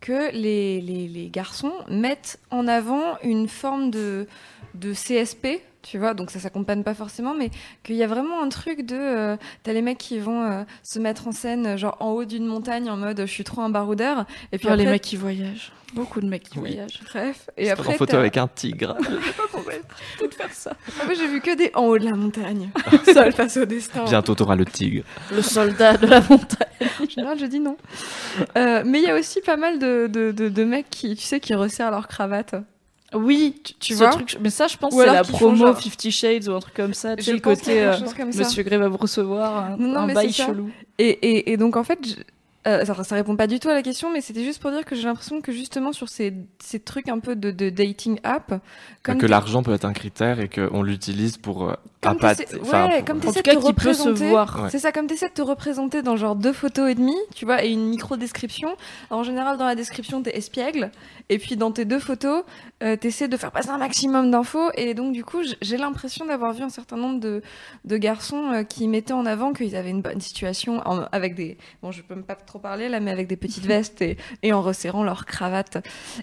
que les, les, les garçons mettent en avant une forme de, de CSP, tu vois, donc ça s'accompagne pas forcément, mais qu'il y a vraiment un truc de. euh, T'as les mecs qui vont euh, se mettre en scène, genre en haut d'une montagne, en mode je suis trop un baroudeur. Et puis Ah, après, les mecs qui voyagent. Beaucoup de mecs qui Oui. voyagent. Bref. Et après, en photo avec un tigre. Tout de faire ça. En fait, j'ai vu que des en haut de la montagne. Seul face au destin. Bientôt, t'auras le tigre. Le soldat de la montagne. En général, je dis non. Euh, mais il y a aussi pas mal de, de, de, de mecs qui, tu sais, qui resserrent leur cravate. Oui, tu, tu ce vois truc, mais ça, je pense, Ou c'est la promo genre- Fifty Shades ou un truc comme ça. Tu sais, le côté a euh. Monsieur Gray va vous recevoir un, Non, non, un mais bail chelou. Et, et, et donc, en fait, je- euh, ça, ça répond pas du tout à la question, mais c'était juste pour dire que j'ai l'impression que justement sur ces, ces trucs un peu de, de dating app, comme que l'argent peut être un critère et qu'on l'utilise pour. euh, Comme appâter- ouais, pour- comme En tout cas, de te qui peut se représenter. voir. Ouais. C'est ça, comme tu essaies de te représenter dans genre deux photos et demie, tu vois, et une micro-description. En général, dans la description, t'es espiègle. Et puis, dans tes deux photos, euh, t'essaies de faire passer un maximum d'infos. Et donc, du coup, j'ai l'impression d'avoir vu un certain nombre de, de garçons euh, qui mettaient en avant qu'ils avaient une bonne situation en- avec des. Bon, je peux même pas trop parler là, mais avec des petites vestes et, et en resserrant leur cravate.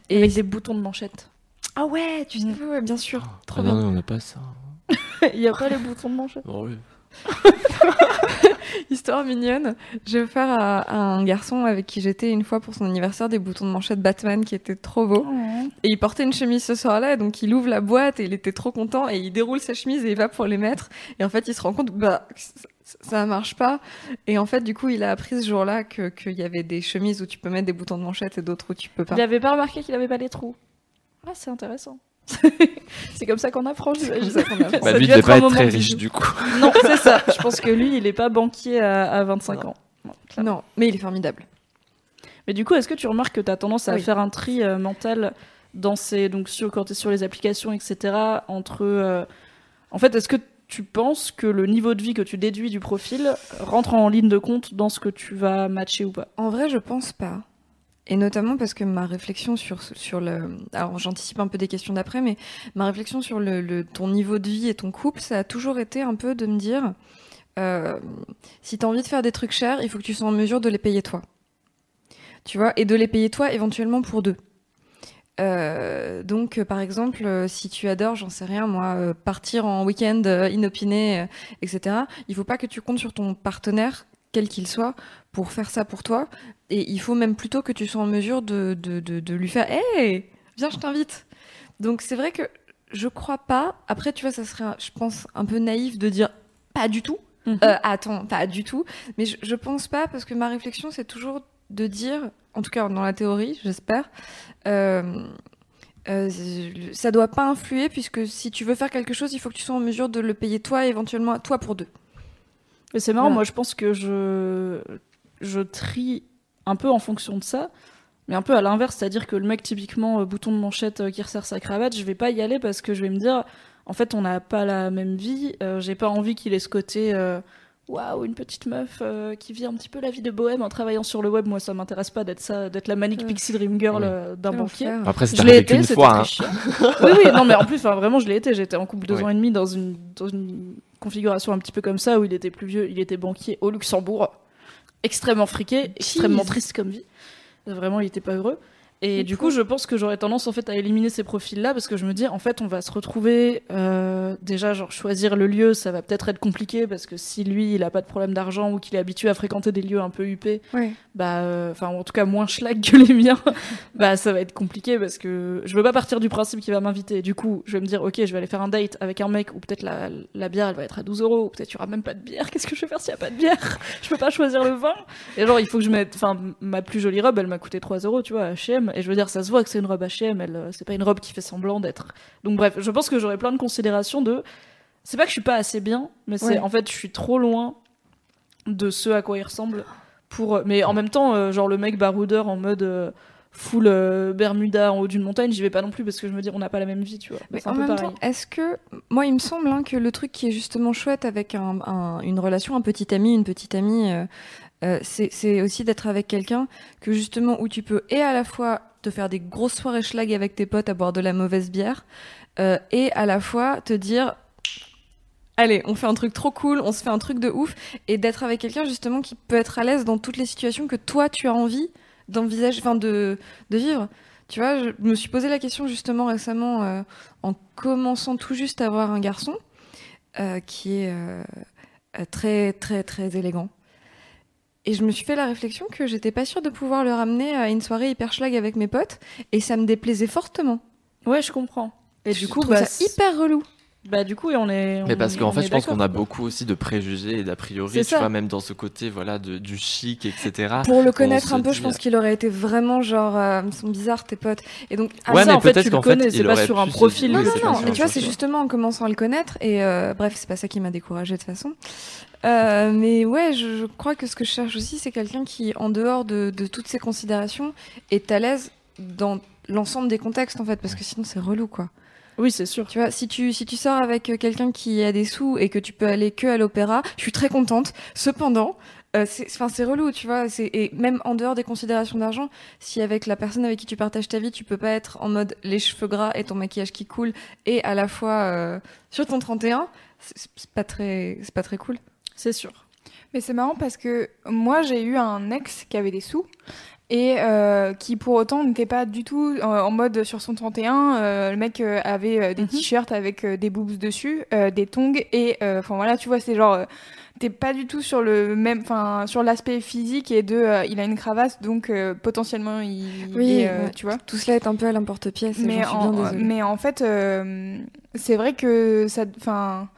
Et Avec des boutons de manchette. Ah ouais, tu sais, Mm. ouais, bien sûr. Trop Ah bien. non, non, on n'a pas ça. Il y a pas les boutons de manchette. Oh, oui. Histoire mignonne, j'ai offert à, à un garçon avec qui j'étais une fois pour son anniversaire des boutons de manchette Batman qui étaient trop beaux. Et il portait une chemise ce soir-là, donc il ouvre la boîte et il était trop content et il déroule sa chemise et il va pour les mettre. Et en fait, il se rend compte bah, que ça, marche pas. Et en fait, du coup, il a appris ce jour-là que- qu'il y avait des chemises où tu peux mettre des boutons de manchette et d'autres où tu peux pas. Il avait pas remarqué qu'il avait pas les trous. Ah, c'est intéressant. c'est comme ça qu'on apprend, j'imagine. Bah, Ça lui, il devait pas être très riche du coup. Non, c'est ça. Je pense que lui, il est pas banquier à, à 25 Non. ans. Non, mais il est formidable. Mais du coup, est-ce que tu remarques que tu as tendance à Oui. faire un tri euh, mental dans ces, donc sur, quand tu es sur les applications, etc. Entre. euh, En fait, est-ce que tu penses que le niveau de vie que tu déduis du profil rentre en ligne de compte dans ce que tu vas matcher ou pas? En vrai, je pense pas. Et notamment parce que ma réflexion sur, sur le. Alors, j'anticipe un peu des questions d'après, mais ma réflexion sur le, ton niveau de vie et ton couple, ça a toujours été un peu de me dire euh, si tu as envie de faire des trucs chers, il faut que tu sois en mesure de les payer toi. Tu vois Et de les payer toi éventuellement pour deux. Euh, donc, euh, par exemple, si tu adores, j'en sais rien, moi, partir en week-end inopiné, etc., il faut pas que tu comptes sur ton partenaire, quel qu'il soit, pour faire ça pour toi. Et il faut même plutôt que tu sois en mesure de, de, de, de lui faire Hey, viens, je t'invite. Donc, c'est vrai que je crois pas. Après, tu vois, ça serait, je pense, un peu naïf de dire pas du tout. Mhm. Euh, attends, pas du tout. Mais je, je pense pas parce que ma réflexion, c'est toujours de dire, en tout cas dans la théorie, j'espère, euh, euh, ça doit pas influer puisque si tu veux faire quelque chose, il faut que tu sois en mesure de le payer toi et éventuellement toi pour deux. Mais c'est marrant, Voilà. moi je pense que je, je trie un peu en fonction de ça, mais un peu à l'inverse, c'est-à-dire que le mec typiquement euh, bouton de manchette euh, qui resserre sa cravate, je vais pas y aller parce que je vais me dire, en fait on n'a pas la même vie, euh, j'ai pas envie qu'il ait ce côté, waouh, une petite meuf euh, qui vit un petit peu la vie de bohème en travaillant sur le web, moi ça m'intéresse pas d'être ça, d'être la manic Ouais. pixie dream girl euh, d'un banquier. Après, c'est Je l'ai été, c'était hein. oui, oui, non, mais en plus, enfin, vraiment, je l'ai été. J'étais en couple deux ans et demi dans une, dans une configuration un petit peu comme ça où il était plus vieux, il était banquier au Luxembourg, extrêmement friqué, extrêmement triste comme vie. Vraiment, il était pas heureux. Et du coup, je pense que j'aurais tendance en fait à éliminer ces profils-là parce que je me dis en fait on va se retrouver euh, déjà genre choisir le lieu, ça va peut-être être compliqué parce que si lui il a pas de problème d'argent ou qu'il est habitué à fréquenter des lieux un peu huppés, Ouais. bah euh, enfin en tout cas moins schlag que les miens, bah ça va être compliqué parce que je veux pas partir du principe qu'il va m'inviter. Du coup, je vais me dire ok je vais aller faire un date avec un mec ou peut-être la, la bière elle va être à 12 euros ou peut-être il y aura même pas de bière. Qu'est-ce que je vais faire s'il y a pas de bière? Je peux pas choisir le vin. Et genre il faut que je mette, enfin ma plus jolie robe elle m'a coûté 3 euros tu vois H&M et je veux dire ça se voit que c'est une robe H&M, elle euh, c'est pas une robe qui fait semblant d'être. Donc bref, je pense que j'aurais plein de considérations de c'est pas que je suis pas assez bien, mais c'est Ouais. en fait je suis trop loin de ce à quoi il ressemble pour mais en même temps euh, genre le mec baroudeur en mode euh, full euh, Bermuda en haut d'une montagne, j'y vais pas non plus parce que je me dis on n'a pas la même vie, tu vois. Mais en peu même pareil. temps, est-ce que moi, il me semble hein, que le truc qui est justement chouette avec un- un- une relation, un petit ami, une petite amie, euh, euh, c'est aussi d'être avec quelqu'un que justement où tu peux et à la fois te faire des grosses soirées schlag avec tes potes à boire de la mauvaise bière euh, et à la fois te dire allez on fait un truc trop cool on se fait un truc de ouf et d'être avec quelqu'un justement qui peut être à l'aise dans toutes les situations que toi tu as envie d'envisager enfin de de vivre tu vois je me suis posé la question justement récemment euh, en commençant tout juste à avoir un garçon qui est très très très élégant. Et je me suis fait la réflexion que j'étais pas sûre de pouvoir le ramener à une soirée hyper schlag avec mes potes et ça me déplaisait fortement. Ouais, je comprends. Et du coup bah, ça hyper relou. bah du coup on est Mais parce qu'en fait, je pense qu'on a beaucoup aussi de préjugés et d'a priori, tu ça. vois, même dans ce côté, voilà, de, du chic, etc. Pour le On connaître un peu, dit- je pense qu'il aurait été vraiment genre euh, ils sont bizarres tes potes. Et donc Ah, Ouais, ça, mais en fait, peut-être tu le connais, c'est pas sur un profil Non, non, non. Et tu vois, c'est justement en commençant à le connaître. Et euh, bref, c'est pas ça qui m'a découragée de toute façon. Euh, mais ouais, je, je crois que ce que je cherche aussi, c'est quelqu'un qui, en dehors de, de toutes ces considérations, est à l'aise dans l'ensemble des contextes, en fait, parce que sinon c'est relou, quoi. Oui, c'est sûr. Tu vois, si tu, si tu sors avec euh, quelqu'un qui a des sous et que tu peux aller que à l'opéra, je suis très contente. Cependant, euh, c'est, enfin, c'est relou, tu vois. Et même en dehors des considérations d'argent, si avec la personne avec qui tu partages ta vie, tu peux pas être en mode les cheveux gras et ton maquillage qui coule et à la fois euh, sur ton 31, c'est, c'est pas très, c'est pas très cool. C'est sûr. Mais c'est marrant parce que moi j'ai eu un ex qui avait des sous et euh, qui pour autant n'était pas du tout euh, en mode sur son 31. euh, le mec euh, avait des Mhm. t-shirts avec des boobs dessus, euh, des tongs et enfin voilà, tu vois, c'est genre t'es pas du tout sur le même, enfin sur l'aspect physique et de il a une cravache donc potentiellement il, Oui, est, ouais. tu vois. Tout cela est un peu à l'emporte-pièce Mais en, mais en fait, c'est vrai que ça, enfin,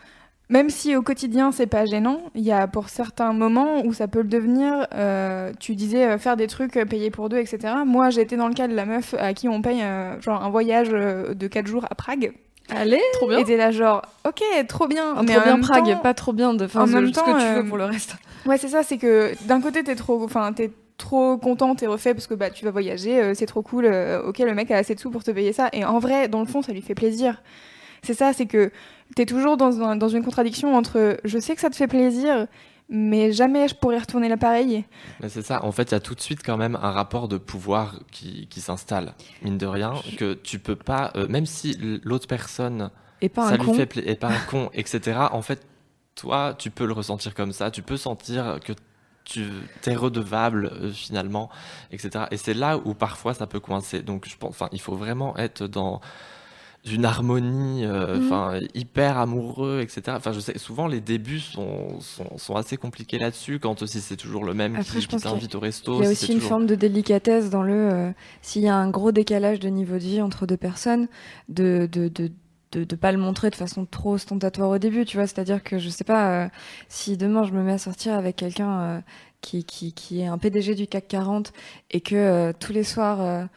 même si au quotidien c'est pas gênant, il y a pour certains moments où ça peut le devenir. euh, tu disais euh, faire des trucs euh, payés pour deux, etc. Moi, été dans le cas de la meuf à qui on paye genre un voyage de 4 jours à Prague. Allez, trop bien. Et t'es là genre, ok, trop bien. Un mais trop en bien même Prague, temps- pas trop bien de en ce- temps, que tu veux pour le reste. Ouais, c'est ça, c'est que d'un côté, t'es trop, enfin, t'es trop content, t'es refait parce que bah, tu vas voyager, c'est trop cool, ok, le mec a assez de sous pour te payer ça. Et en vrai, dans le fond, ça lui fait plaisir. C'est ça, c'est que t'es toujours dans, un- dans une contradiction entre je sais que ça te fait plaisir, mais jamais je pourrais retourner l'appareil. C'est ça, en fait, il y a tout de suite quand même un rapport de pouvoir qui, qui s'installe, mine de rien, que tu peux pas, euh, même si l'autre personne, Et pas ça un lui con. fait plaisir, et pas un con, etc., en fait, toi, tu peux le ressentir comme ça, tu peux sentir que tu es redevable euh, finalement, etc. Et c'est là où parfois ça peut coincer. Donc je pense, enfin, il faut vraiment être dans une harmonie, euh, Mhm. enfin hyper amoureux, etc. Enfin, je sais, souvent les débuts sont, sont, sont assez compliqués là-dessus, quand aussi c'est toujours le même Après, qui, qui t'invite au resto. Il y a si aussi une toujours- forme de délicatesse dans le. euh, S'il y a un gros décalage de niveau de vie entre deux personnes, de. de, de de, de pas le montrer de façon trop ostentatoire au début, tu vois. C'est-à-dire que je sais pas, euh, si demain je me mets à sortir avec quelqu'un euh, qui, qui, qui est un PDG du CAC 40 et que euh, tous les soirs,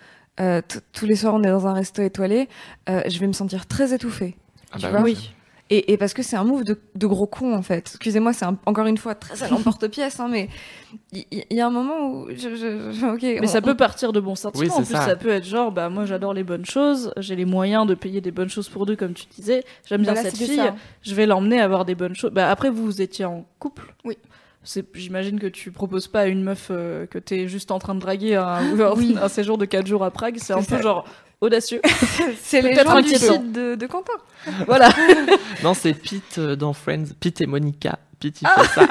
euh, tous les soirs on est dans un resto étoilé, euh, je vais me sentir très étouffée. Ah tu bah vois oui. Et, et parce que c'est un move de, de gros con en fait. Excusez-moi, c'est un- encore une fois très à l'emporte-pièce, hein, mais il y, a un moment où je, je- je- ok. Mais on- ça on- peut partir de bons sentiments. Oui, en plus, ça. ça. peut être genre, bah moi j'adore les bonnes choses, j'ai les moyens de payer des bonnes choses pour deux, comme tu disais. J'aime bien Bah là, cette fille, je vais l'emmener à voir des bonnes choses. Bah après, vous, vous étiez en couple? Oui. J'imagine que tu proposes pas à une meuf euh, que t'es juste en train de draguer un, Oui. un séjour de 4 jours à Prague. C'est un peu genre, audacieux. C'est les gens du site de, de Quentin. voilà. Non, c'est Pete euh, dans Friends. Pete et Monica. Pete, il Ah. fait ça.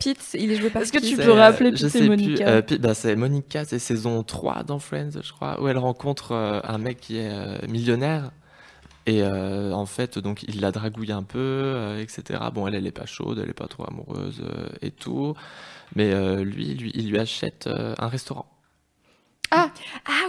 Pete, il est joué par Est-ce que tu peux rappeler je Pete et sais Monica plus, euh, bah, C'est Monica, c'est saison 3 dans Friends, je crois, où elle rencontre euh, un mec qui est euh, millionnaire. Et euh, en fait, donc, il la dragouille un peu, euh, etc. Bon, elle, elle est pas chaude, elle est pas trop amoureuse euh, et tout. Mais euh, lui, lui, il lui achète euh, un restaurant. Ah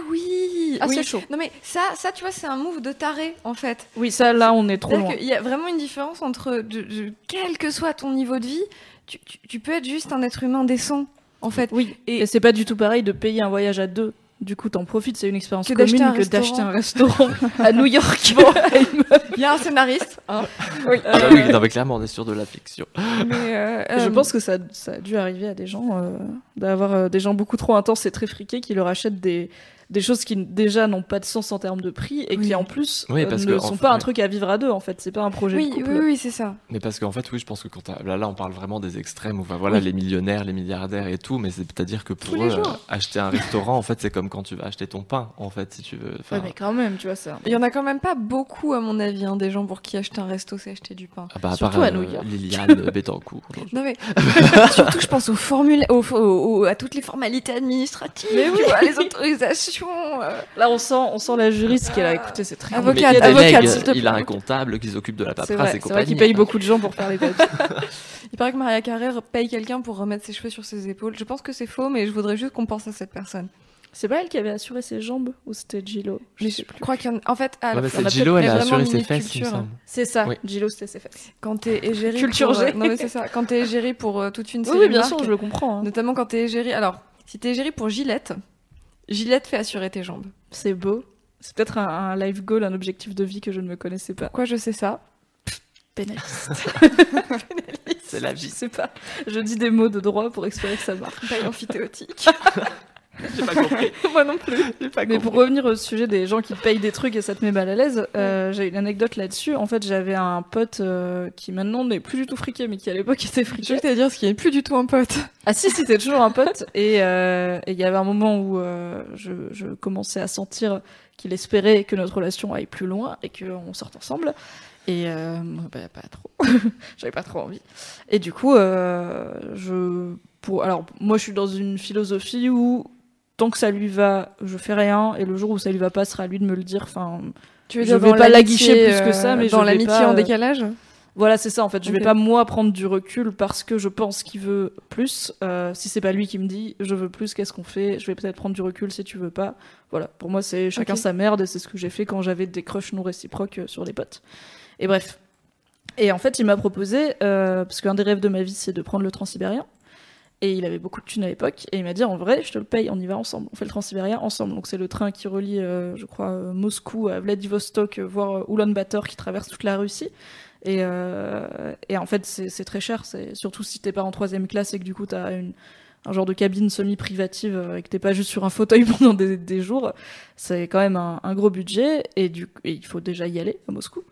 oui, Ah, oui. c'est chaud. Non mais ça, ça tu vois, c'est un move de taré en fait. Oui, ça, là, on est trop loin. qu'il y a vraiment une différence entre, de- de- quel que soit ton niveau de vie, tu, tu- tu peux être juste un être humain décent en fait. Oui, et, Et- c'est pas du tout pareil de payer un voyage à deux. Du coup, t'en profites, c'est une expérience Que d'acheter commune un que d'acheter restaurant. un restaurant à New York. Il y a un scénariste. hein. Oui. Ah bah oui, non, mais clairement, on est sur de la fiction. Mais, euh, Je euh, pense que ça, ça a dû arriver à des gens, euh, d'avoir euh, des gens beaucoup trop intenses et très friqués qui leur achètent des, des choses qui déjà n'ont pas de sens en termes de prix et Oui. qui en plus Oui, euh, parce ne que, sont en pas un truc à vivre à deux en fait, c'est pas un projet oui, de couple. oui, oui, c'est ça. Mais parce qu'en fait, oui, je pense que quand là, là, on parle vraiment des extrêmes où bah, voilà, Oui. les millionnaires, les milliardaires et tout, mais c'est-à-dire que pour Tous eux, acheter un restaurant, en fait, c'est comme quand tu vas acheter ton pain, en fait, si tu veux. Enfin, Ouais, mais quand même, tu vois ça. Il y en a quand même pas beaucoup à mon avis, hein, des gens pour qui acheter un resto c'est acheter du pain. ah bah, à surtout part à euh, New York. Liliane Bettencourt. Non mais surtout je pense aux formules, aux, aux- aux- à toutes les formalités administratives, Mais tu oui. vois, les autorisations. Euh. Là, on sent, on sent la juriste qui a écouté, c'est très compliqué. il avocate, délègue, s'il te il a un comptable qui s'occupe de la paperasse vrai, et c'est vrai compagnie. qu'il paye beaucoup de gens pour faire les papiers. Il paraît que Maria Carrère paye quelqu'un pour remettre ses cheveux sur ses épaules. Je pense que c'est faux, mais je voudrais juste qu'on pense à cette personne. c'est pas elle qui avait assuré ses jambes ou c'était Gillo? Je Mais sais je plus. crois qu'il y en a... En fait, à Ouais, c'est Gillo, elle a assuré ses fesses. C'est ça, Oui. Gillo c'était ses fesses. quand t'es égérie Culture pour, euh, G. non mais c'est ça. Quand t'es égérie pour euh, toute une Oui, série oui, de bien marques, sûr, je le comprends. hein. notamment quand t'es égérie. Alors, si t'es égérie pour Gillette, Gillette fait assurer tes jambes. C'est beau. C'est peut-être un, un life goal, un objectif de vie que je ne me connaissais pas. Pourquoi je sais ça? Pénaliste. C'est la Je vie. sais pas. Je dis des mots de droit pour espérer que ça marche. Taille amphithéotique. J'ai pas compris. Moi non plus. Mais pour revenir au sujet des gens qui payent des trucs et ça te met mal à l'aise, euh, j'ai une anecdote là-dessus. En fait, j'avais un pote euh, qui maintenant n'est plus du tout friqué, mais qui à l'époque était Je friqué. croyais que t'allais dire ce qui est plus du tout un pote. Ah si, c'était toujours un pote. Et euh, et il y avait un moment où euh, je, je commençais à sentir qu'il espérait que notre relation aille plus loin et qu'on sorte ensemble. Et euh, bah, pas trop. J'avais pas trop envie. Et du coup, euh, je pour alors moi je suis dans une philosophie où tant que ça lui va, je fais rien. Et le jour où ça lui va pas, ce sera à lui de me le dire. Enfin, Tu veux Je vais pas l'aguicher plus que ça, euh, mais dans vais l'amitié en euh, décalage. voilà, c'est ça en fait. Je vais Ok. pas moi prendre du recul parce que je pense qu'il veut plus. Euh, si c'est pas lui qui me dit je veux plus, qu'est-ce qu'on fait? Je vais peut-être prendre du recul si tu veux pas. Voilà, pour moi c'est chacun sa merde et c'est ce que j'ai fait quand j'avais des crushs non réciproques euh, sur des potes. Et bref. Et en fait, il m'a proposé, euh, parce qu'un des rêves de ma vie c'est de prendre le transsibérien. Et il avait beaucoup de thunes à l'époque. Et il m'a dit en vrai, je te le paye, on y va ensemble. On fait le transsibérien ensemble. Donc c'est le train qui relie, euh, je crois, euh, Moscou à Vladivostok, euh, voire Ulaanbaatar, qui traverse toute la Russie. Et, en fait, c'est très cher. Surtout si t'es pas en troisième classe et que du coup t'as un genre de cabine semi-privative et que t'es pas juste sur un fauteuil pendant des, jours, c'est quand même un, un gros budget et, du, et il faut déjà y aller à Moscou.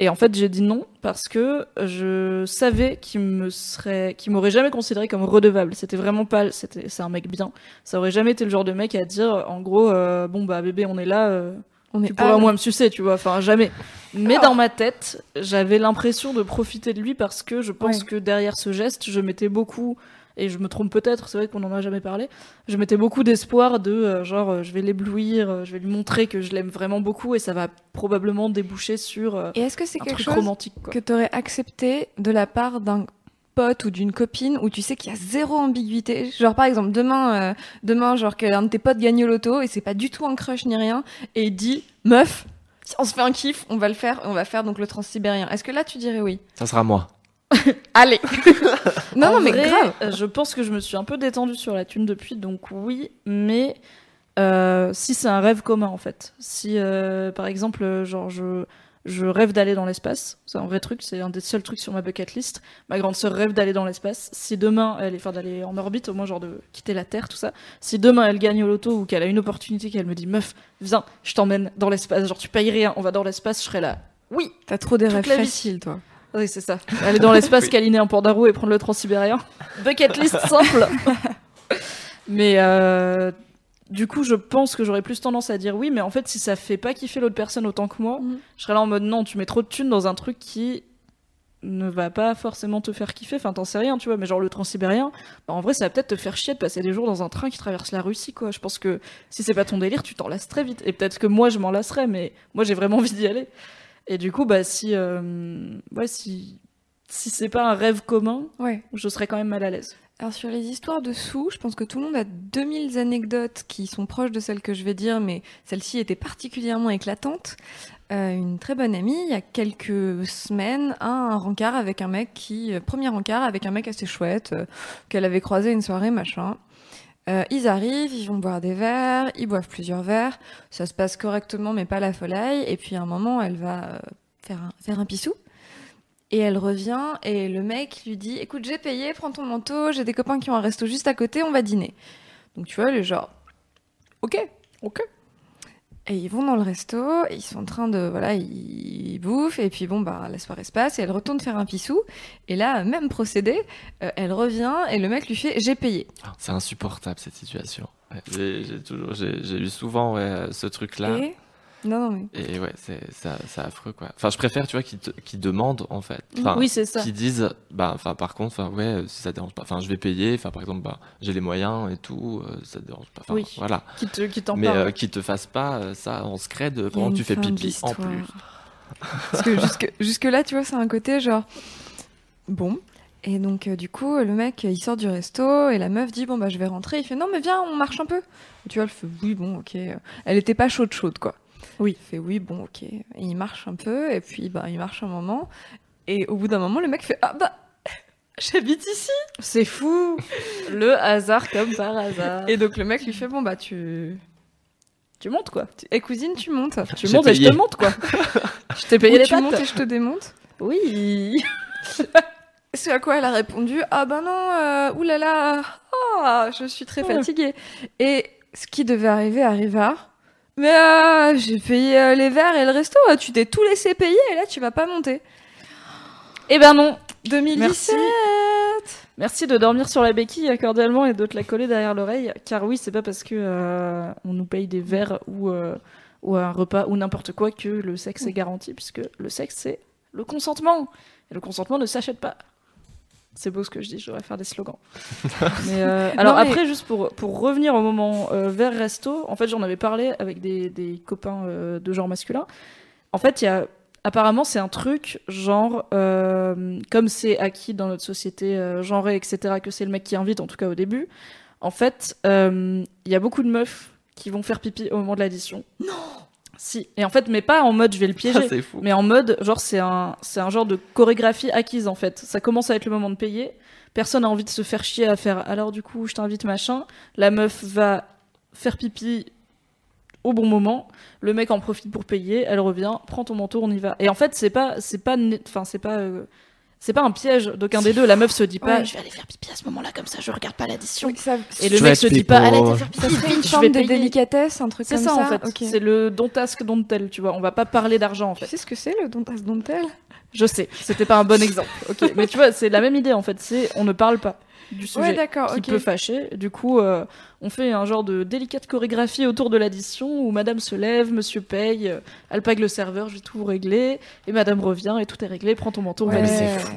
Et en fait, j'ai dit non parce que je savais qu'il me serait, qu'il m'aurait jamais considéré comme redevable. C'était vraiment pas, c'était, c'est un mec bien. Ça aurait jamais été le genre de mec à dire, en gros, euh, bon bah bébé, on est là, euh, On tu pourras au moins me sucer, tu vois. Enfin, jamais. Mais dans ma tête, j'avais l'impression de profiter de lui parce que je pense Ouais. que derrière ce geste, je mettais beaucoup, et je me trompe peut-être, c'est vrai qu'on en a jamais parlé, je mettais beaucoup d'espoir de euh, genre, euh, je vais l'éblouir, euh, je vais lui montrer que je l'aime vraiment beaucoup et ça va probablement déboucher sur euh, Et est-ce que c'est quelque chose romantique, quoi. que t'aurais accepté de la part d'un pote ou d'une copine où tu sais qu'il y a zéro ambiguïté? Genre par exemple demain euh, demain genre qu'un de tes potes gagne au loto et c'est pas du tout un crush ni rien et il dit meuf si on se fait un kiff on va le faire on va faire donc le transsibérien est-ce que là tu dirais oui? Ça sera moi. allez non En non mais vrai, grave euh, Je pense que je me suis un peu détendue sur la thune depuis, donc oui, mais euh, si c'est un rêve commun en fait. Si euh, par exemple, genre je, je rêve d'aller dans l'espace, c'est un vrai truc, c'est un des seuls trucs sur ma bucket list. Ma grande sœur rêve d'aller dans l'espace. Si demain elle est, enfin d'aller en orbite, au moins genre de quitter la Terre, tout ça. Si demain elle gagne au loto ou qu'elle a une opportunité, qu'elle me dit meuf, viens, je t'emmène dans l'espace, genre tu payes rien, on va dans l'espace, je serai là. Oui, t'as trop des Toute rêves faciles toi oui, c'est ça. Aller dans l'espace, câliner un pandarou et prendre le transsibérien. Bucket list simple. Mais euh, du coup, je pense que j'aurais plus tendance à dire oui, mais en fait, si ça fait pas kiffer l'autre personne autant que moi, Mhm. je serais là en mode non, tu mets trop de thunes dans un truc qui ne va pas forcément te faire kiffer. Enfin, t'en sais rien, tu vois, mais genre le transsibérien, bah, en vrai, ça va peut-être te faire chier de passer des jours dans un train qui traverse la Russie, quoi. Je pense que si c'est pas ton délire, tu t'en lasses très vite. Et peut-être que moi, je m'en lasserais, mais moi, j'ai vraiment envie d'y aller. Et du coup, bah, si, euh, ouais, si, si c'est pas un rêve commun, Ouais. je serais quand même mal à l'aise. Alors sur les histoires de sous, je pense que tout le monde a 2000 anecdotes qui sont proches de celles que je vais dire, mais celle-ci était particulièrement éclatante. Euh, une très bonne amie, il y a quelques semaines, a un rencard avec un mec qui... euh, premier rencard avec un mec assez chouette, euh, qu'elle avait croisé une soirée, machin. Euh, ils arrivent, ils vont boire des verres, ils boivent plusieurs verres, ça se passe correctement mais pas la folie, et puis à un moment elle va euh, faire un, faire un pissou. Et elle revient et le mec lui dit Écoute, j'ai payé, prends ton manteau, j'ai des copains qui ont un resto juste à côté, on va dîner. Donc tu vois, est genre Ok, ok. Et ils vont dans le resto, et ils sont en train de. Voilà, ils, bouffent, et puis bon, bah, la soirée se passe, et elle retourne faire un pissou. Et là, même procédé, euh, elle revient, et le mec lui fait J'ai payé. Ah, C'est insupportable cette situation. J'ai eu souvent ouais, ce truc-là. Et. Non, non, mais. Et ouais, c'est affreux quoi. Enfin, je préfère, tu vois, qu'ils qu'ils demandent en fait. Enfin, oui, c'est ça. Qui disent, bah, enfin, par contre, enfin, ouais, euh, si ça dérange pas, enfin, je vais payer. Enfin, par exemple, bah, j'ai les moyens et tout, euh, ça te dérange pas. Enfin, Oui. voilà. Qui te, qui Mais euh, qu'ils te fassent pas euh, ça en scred a pendant que tu fais pipi en plus. Parce que jusque, jusque là, tu vois, c'est un côté genre bon. Et donc euh, du coup, le mec, il sort du resto et la meuf dit bon bah je vais rentrer. Il fait non mais viens, on marche un peu. Et tu vois, elle fait oui bon ok. Elle était pas chaude chaude quoi. Oui. Il fait oui bon ok. Et il marche un peu et puis bah il marche un moment et au bout d'un moment, le mec fait ah bah j'habite ici. C'est fou Le hasard comme par hasard. Et donc le mec lui fait bon bah tu tu montes quoi. et cousine tu montes. Tu montes et je te monte quoi. je t'ai payé Ou les tu pattes. montes et je te démonte. Oui. Ce à quoi elle a répondu Ah ben non, euh, oulala, ah, je suis très Ouais. fatiguée. Et ce qui devait arriver arriva. Mais euh, j'ai payé euh, les verres et le resto, euh, tu t'es tout laissé payer et là tu vas pas monter. Eh ben non. 2017 Merci de dormir sur la béquille cordialement et de te la coller derrière l'oreille. Car oui, c'est pas parce que euh, on nous paye des verres ou, ou un repas ou n'importe quoi que le sexe est garanti, puisque le sexe c'est le consentement. Et le consentement ne s'achète pas. C'est beau ce que je dis, je devrais faire des slogans. mais, euh, alors Non, mais- après, juste pour, pour revenir au moment euh, vers resto, en fait j'en avais parlé avec des, des copains euh, de genre masculin. En fait, il y a apparemment c'est un truc genre comme c'est acquis dans notre société genrée etc que c'est le mec qui invite en tout cas au début en fait il y a beaucoup de meufs qui vont faire pipi au moment de l'addition non si. Et en fait mais pas en mode je vais le Ça, piéger c'est fou. mais en mode genre c'est un c'est un genre de chorégraphie acquise en fait. Ça commence à être le moment de payer. Personne a envie de se faire chier à faire alors du coup je t'invite machin. La meuf va faire pipi au bon moment. Le mec en profite pour payer. Elle revient. Prends ton manteau on y va. Et en fait c'est pas c'est pas enfin c'est pas euh, c'est pas un piège d'aucun des deux la meuf se dit pas Ouais. je vais aller faire pipi à ce moment là comme ça je regarde pas l'addition Oui, ça, et le Je mec se dit pas allez va faire pipi ça serait une forme de payer. délicatesse, un truc c'est comme ça, ça. en fait c'est le don't ask don't tell tu vois on va pas parler d'argent en Tu fait sais ce que c'est le don as don tel je sais, c'était pas un bon exemple. Ok, mais tu vois, c'est la même idée en fait. C'est on ne parle pas du Ouais, sujet d'accord, qui peut fâcher. Du coup, euh, on fait un genre de délicate chorégraphie autour de l'addition où Madame se lève, Monsieur paye, euh, elle pague le serveur, j'ai tout réglé, et Madame revient et tout est réglé. Prends ton manteau, Ouais. c'est fou.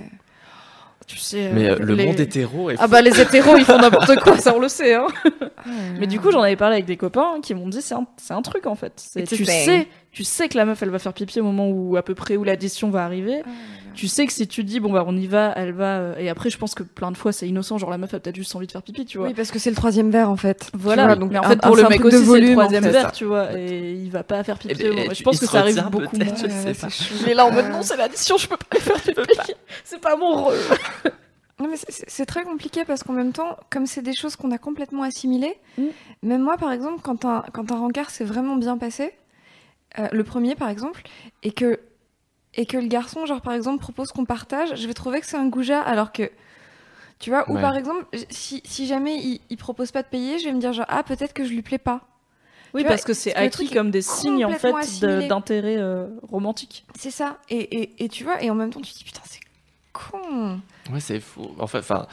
Tu sais. Mais euh, le les- monde hétéro est Ah bah les hétéros ils font n'importe quoi, ça on le sait. Hein. Ah Mais du coup, j'en avais parlé avec des copains qui m'ont dit c'est un, c'est un truc en fait. C'est- It's a Tu thing. sais, tu sais que la meuf elle va faire pipi au moment où à peu près où l'addition va arriver. Tu sais que si tu dis bon bah on y va, elle va. euh, et après je pense que plein de fois c'est innocent, genre la meuf a peut-être juste envie de faire pipi, tu vois. Oui, parce que c'est le troisième verre en fait. Voilà, vois, donc mais en un- fait un- pour c'est le un mec truc de aussi c'est le volume, en troisième fait. verre, tu vois, et il va pas faire pipi. Eh ben, je pense que ça arrive beaucoup moins. je sais pas. Il est là en mode non c'est l'addition, je peux pas faire pipi. c'est pas mon rôle. Non, mais c'est très compliqué parce qu'en même temps, comme c'est des choses qu'on a complètement assimilées, Mm. même moi par exemple, quand un, quand un rencard s'est vraiment bien passé, euh, le premier par exemple, et que, et que le garçon, genre par exemple, propose qu'on partage, je vais trouver que c'est un goujat alors que. Tu vois, ou Ouais. par exemple, si, si jamais il, il propose pas de payer, je vais me dire genre, ah, peut-être que je lui plais pas. Oui Tu vois, parce que c'est acquis comme des signes en fait d'intérêt euh, romantique. C'est ça. Et, et, et tu vois, et en même temps, tu te dis, putain, c'est con. Ouais, c'est fou. En fait, enfin,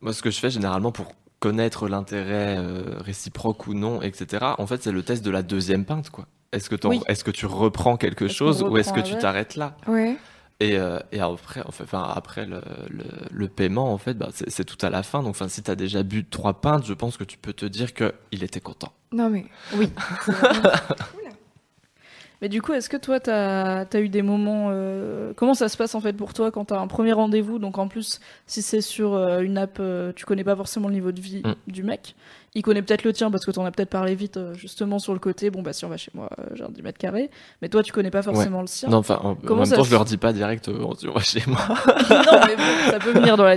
moi, ce que je fais généralement pour connaître l'intérêt euh, réciproque ou non, etc. En fait, c'est le test de la deuxième pinte, quoi. Est-ce que, Oui. tu reprends quelque chose ou est-ce que tu t'arrêtes là Ouais. et, euh, et après, enfin, après le, le, le paiement, en fait, bah, c'est tout à la fin. Donc, enfin, si tu as déjà bu trois pintes, je pense que tu peux te dire qu'il était content. Non mais Mais du coup, est-ce que toi, t'as as eu des moments. euh, Comment ça se passe en fait pour toi quand t'as un premier rendez-vous? Donc en plus, si c'est sur euh, une app, euh, tu connais pas forcément le niveau de vie Mm. du mec. Il connaît peut-être le tien parce que t'en as peut-être parlé vite, euh, justement sur le côté. Bon, bah si on va chez moi, j'ai un 10 mètres carrés. Mais toi, tu connais pas forcément le sien. Non, enfin, en, en même temps, je leur dis pas direct, on voit chez moi. non, mais bon, ça peut venir dans la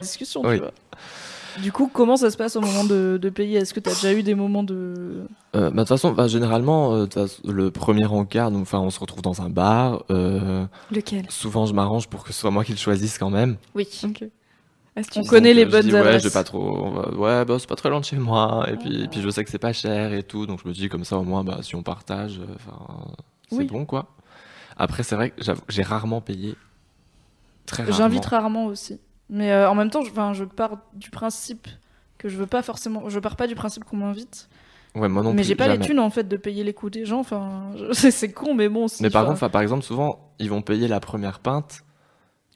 Discussion, Oui. tu vois. Du coup, comment ça se passe au moment de, de payer? Est-ce que t'as déjà eu des moments de. Euh, bah, de toute façon, bah, généralement, euh, façon, le premier encart, donc, enfin, on se retrouve dans un bar. euh, lequel? souvent, je m'arrange pour que ce soit moi qui le choisisse quand même. Oui. Ok. Astuce. On connaît les euh, je bonnes dis, ouais, adresses. je vais pas trop. Ouais, bah, c'est pas très loin de chez moi. Et puis, et puis je sais que c'est pas cher et tout. Donc, je me dis, comme ça, au moins, bah, si on partage, c'est Oui. bon, quoi. Après, c'est vrai que j'ai rarement payé. Très rarement. J'invite rarement aussi. Mais euh, en même temps, je, je pars du principe que je veux pas forcément. Je pars pas du principe qu'on m'invite. Ouais, moi non mais j'ai pas les jamais. thunes en fait de payer les coups des gens. Enfin, c'est con, mais bon. si, Mais par contre, par exemple, souvent, ils vont payer la première pinte.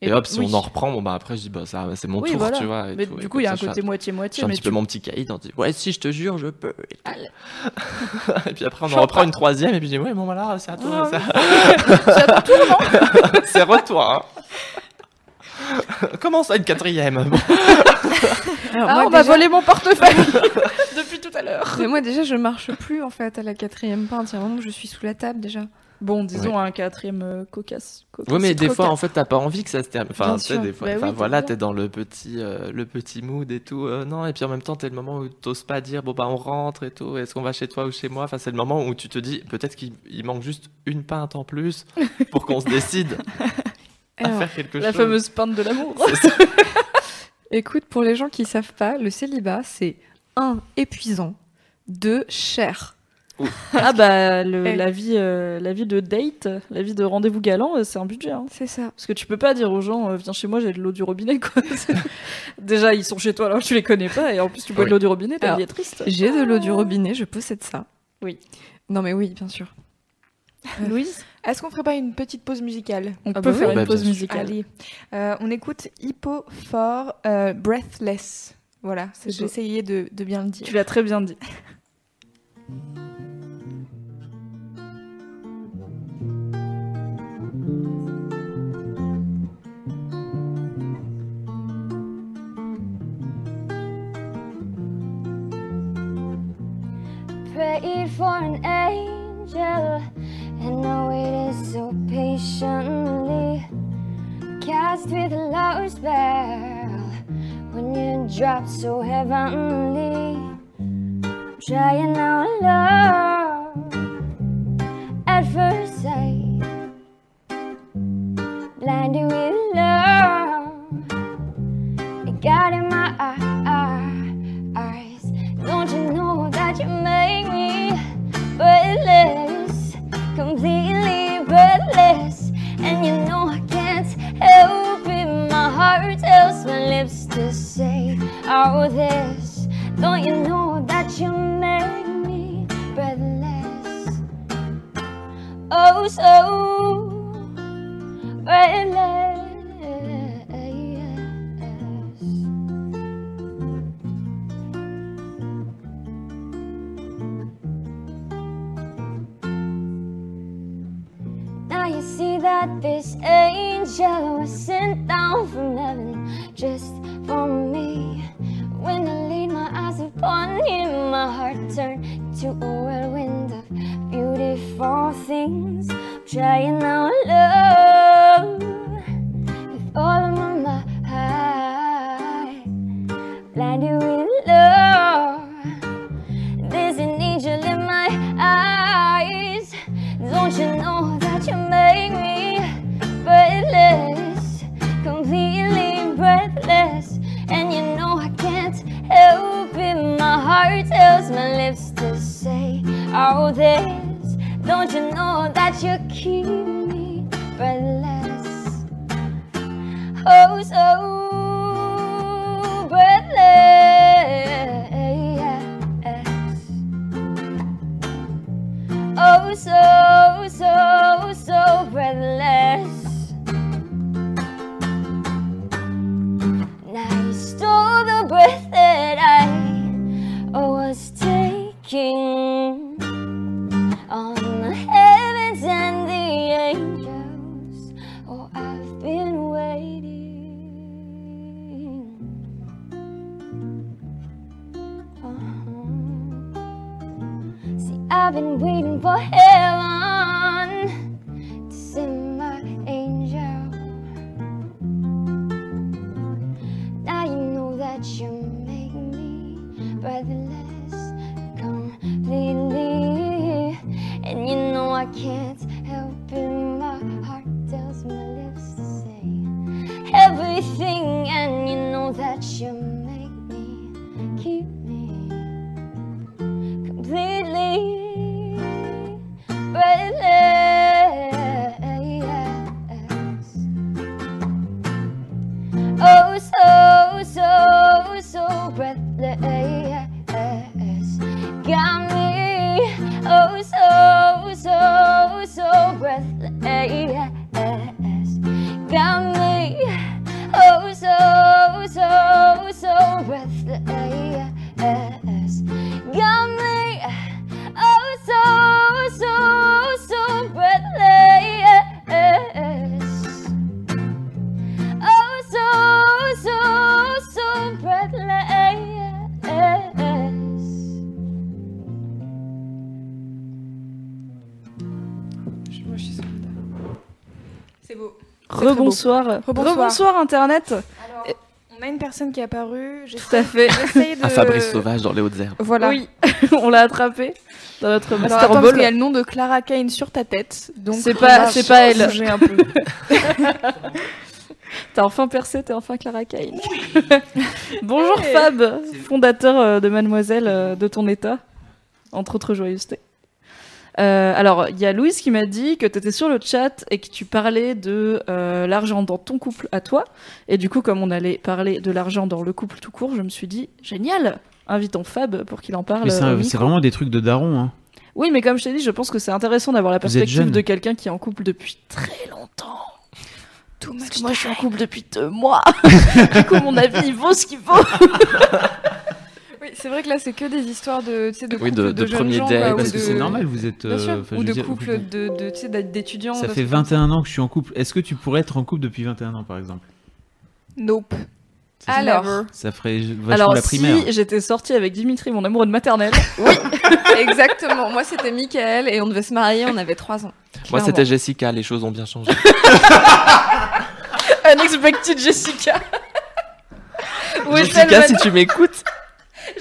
Et, et- hop, si oui. on en reprend, bon, bah, après, je dis, bah, ça, c'est mon Oui, tour, voilà. tu vois. et Mais tout, du et coup, il y a un ça, côté moitié-moitié. Un mais petit peu mon petit caïd, on dit ouais si je te jure je peux. Et, puis après on en reprend une troisième et puis je dis ouais bon voilà c'est à toi. Ah, c'est- c'est retour. Hein. Comment ça une quatrième Bon. Alors, Ah, moi, on m'a déjà- volé mon portefeuille depuis tout à l'heure. Mais moi déjà je marche plus en fait à la quatrième pinte. Il y a un moment où je suis sous la table déjà. Bon, disons un quatrième euh, cocasse. cocasse Ouais mais des croquette. fois en fait t'as pas envie que ça se termine. Enfin tu sais sûr. des fois Bah enfin, oui, voilà t'es dans le petit euh, le petit mood et tout euh, non et puis en même temps t'es le moment où t'oses pas dire bon bah on rentre et tout est-ce qu'on va chez toi ou chez moi? Enfin c'est le moment où tu te dis peut-être qu'il il manque juste une pinte en plus pour qu'on se décide à Alors, faire quelque La chose. fameuse pinte de l'amour. Écoute, pour les gens qui savent pas, le célibat c'est un épuisant, deux cher. ah bah, le- Eh. la, vie, euh, la vie de date, la vie de rendez-vous galant, euh, c'est un budget. hein. C'est ça. Parce que tu peux pas dire aux gens, euh, viens chez moi, j'ai de l'eau du robinet, quoi. Déjà, ils sont chez toi alors que tu les connais pas, et en plus, tu bois Oui. de l'eau du robinet, ta Alors, vie est triste. J'ai de l'eau du robinet, je possède ça. Oui. Non mais oui, bien sûr. Louise, Est-ce qu'on ferait pas une petite pause musicale on Ah peut bah faire oui. une Bah, pause musicale. Allez, Euh, on écoute Hippo for euh, Breathless. Voilà, C'est j'ai essayé de, de bien le dire. Tu l'as très bien dit. prayed for an angel and waited so patiently. Cast with a low spell when you drop so heavenly. Trying our love Rebonsoir. Rebonsoir. Rebonsoir Internet. Alors, on a une personne qui est apparue. Tout à fait. De... Un Fabrice Sauvage dans les hautes herbes. Voilà. Oui, on l'a attrapé dans notre Alors Master attends, parce Ball. qu'il y a le nom de Clara Kane sur ta tête. Donc C'est pas- c'est pas elle. un peu. T'as enfin percé, t'es enfin Clara Kane. Bonjour Fab, fondateur euh, de Mademoiselle euh, de ton état, entre autres joyeusetés. Euh, alors, il y a Louise qui m'a dit que tu étais sur le chat et que tu parlais de euh, l'argent dans ton couple à toi. Et du coup, comme on allait parler de l'argent dans le couple tout court, je me suis dit, génial, invitons Fab pour qu'il en parle. Mais c'est vraiment des trucs de daron. Hein. Oui, mais comme je t'ai dit, je pense que c'est intéressant d'avoir la perspective de quelqu'un qui est en couple depuis très longtemps. Too Parce que moi, je suis en couple depuis deux mois. du coup, mon avis, il vaut ce qu'il vaut. Oui, c'est vrai que là, c'est que des histoires de, de Oui, de- de quoi, ou Parce de- que c'est normal, vous êtes. Euh, ou de de, de, sais, d'étudiants. Ça de fait trucs comme 21 ans que je suis en couple. Est-ce que tu pourrais être en couple depuis 21 ans, par exemple? Nope. Ça, Alors, Ça ferait vachement Alors, la primaire. si j'étais sortie avec Dimitri, mon amoureux de maternelle, exactement. Moi, c'était Michael et on devait se marier, on avait 3 ans. Moi, c'était Jessica, les choses ont bien changé. Unexpected Jessica. Jessica, si tu m'écoutes,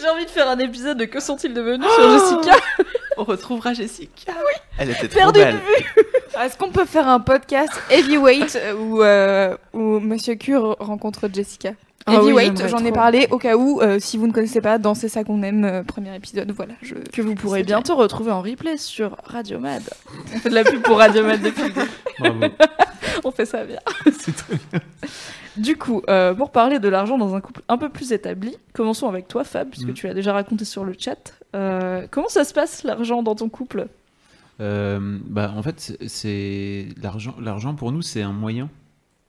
J'ai envie de faire un épisode de Que sont-ils devenus sur Jessica. on retrouvera Jessica. Oui. Elle était trop Perdu de belle. vue. Est-ce qu'on peut faire un podcast Heavyweight euh, où, euh, où Monsieur Q re- rencontre Jessica? Ah Heavyweight, j'en ai parlé au cas où, euh, si vous ne connaissez pas, dans C'est ça qu'on aime, euh, premier épisode, voilà. Je... Que vous pourrez bientôt retrouver en replay sur Radio Mad. On fait de la pub pour Radio Mad depuis le début. Bravo. On fait ça bien. C'est très bien. Du coup, euh, pour parler de l'argent dans un couple un peu plus établi, commençons avec toi, Fab, puisque Mm. tu l'as déjà raconté sur le chat. Euh, comment ça se passe l'argent dans ton couple? Euh, bah, en fait, c'est- l'argent. L'argent pour nous, c'est un moyen.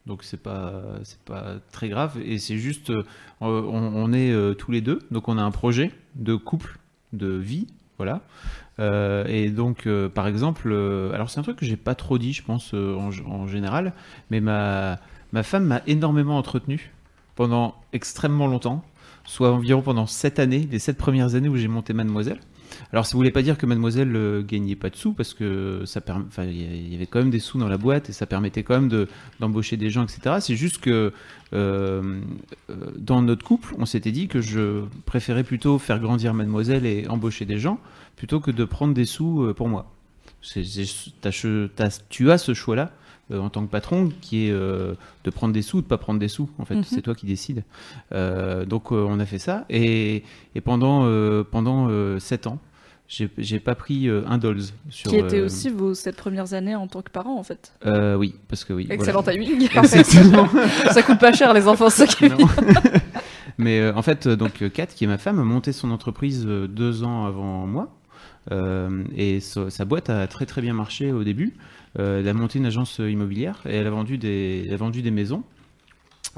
Donc c'est pas c'est pas très grave et c'est juste euh, on, on est tous les deux donc on a un projet de couple de vie voilà Euh, et donc euh, par exemple euh, alors c'est un truc que j'ai pas trop dit je pense en, en général mais ma ma femme m'a énormément entretenu pendant extrêmement longtemps soit environ pendant sept années les sept premières années où j'ai monté Mademoiselle alors ça voulait pas dire que Mademoiselle euh, gagnait pas de sous parce que ça enfin, y avait quand même des sous dans la boîte et ça permettait quand même de d'embaucher des gens, etc. C'est juste que euh, euh, dans notre couple, on s'était dit que je préférais plutôt faire grandir Mademoiselle et embaucher des gens plutôt que de prendre des sous euh, pour moi. Tu as ce choix-là euh, en tant que patron qui est euh, de prendre des sous ou de pas prendre des sous. En fait, Mhm. c'est toi qui décides. Euh, donc on a fait ça et, et pendant pendant sept ans, j'ai pas pris un dolls sur. Qui était euh, aussi vos sept premières années en tant que parent en fait. oui, parce que oui. Excellent voilà. timing. Exactement. ça coûte pas cher les enfants, ça qui. Mais en fait, donc Kat, qui est ma femme, a monté son entreprise deux ans avant moi. Euh, et sa boîte a très très bien marché au début. Euh, elle a monté une agence euh, immobilière et elle a vendu des, elle a vendu des maisons.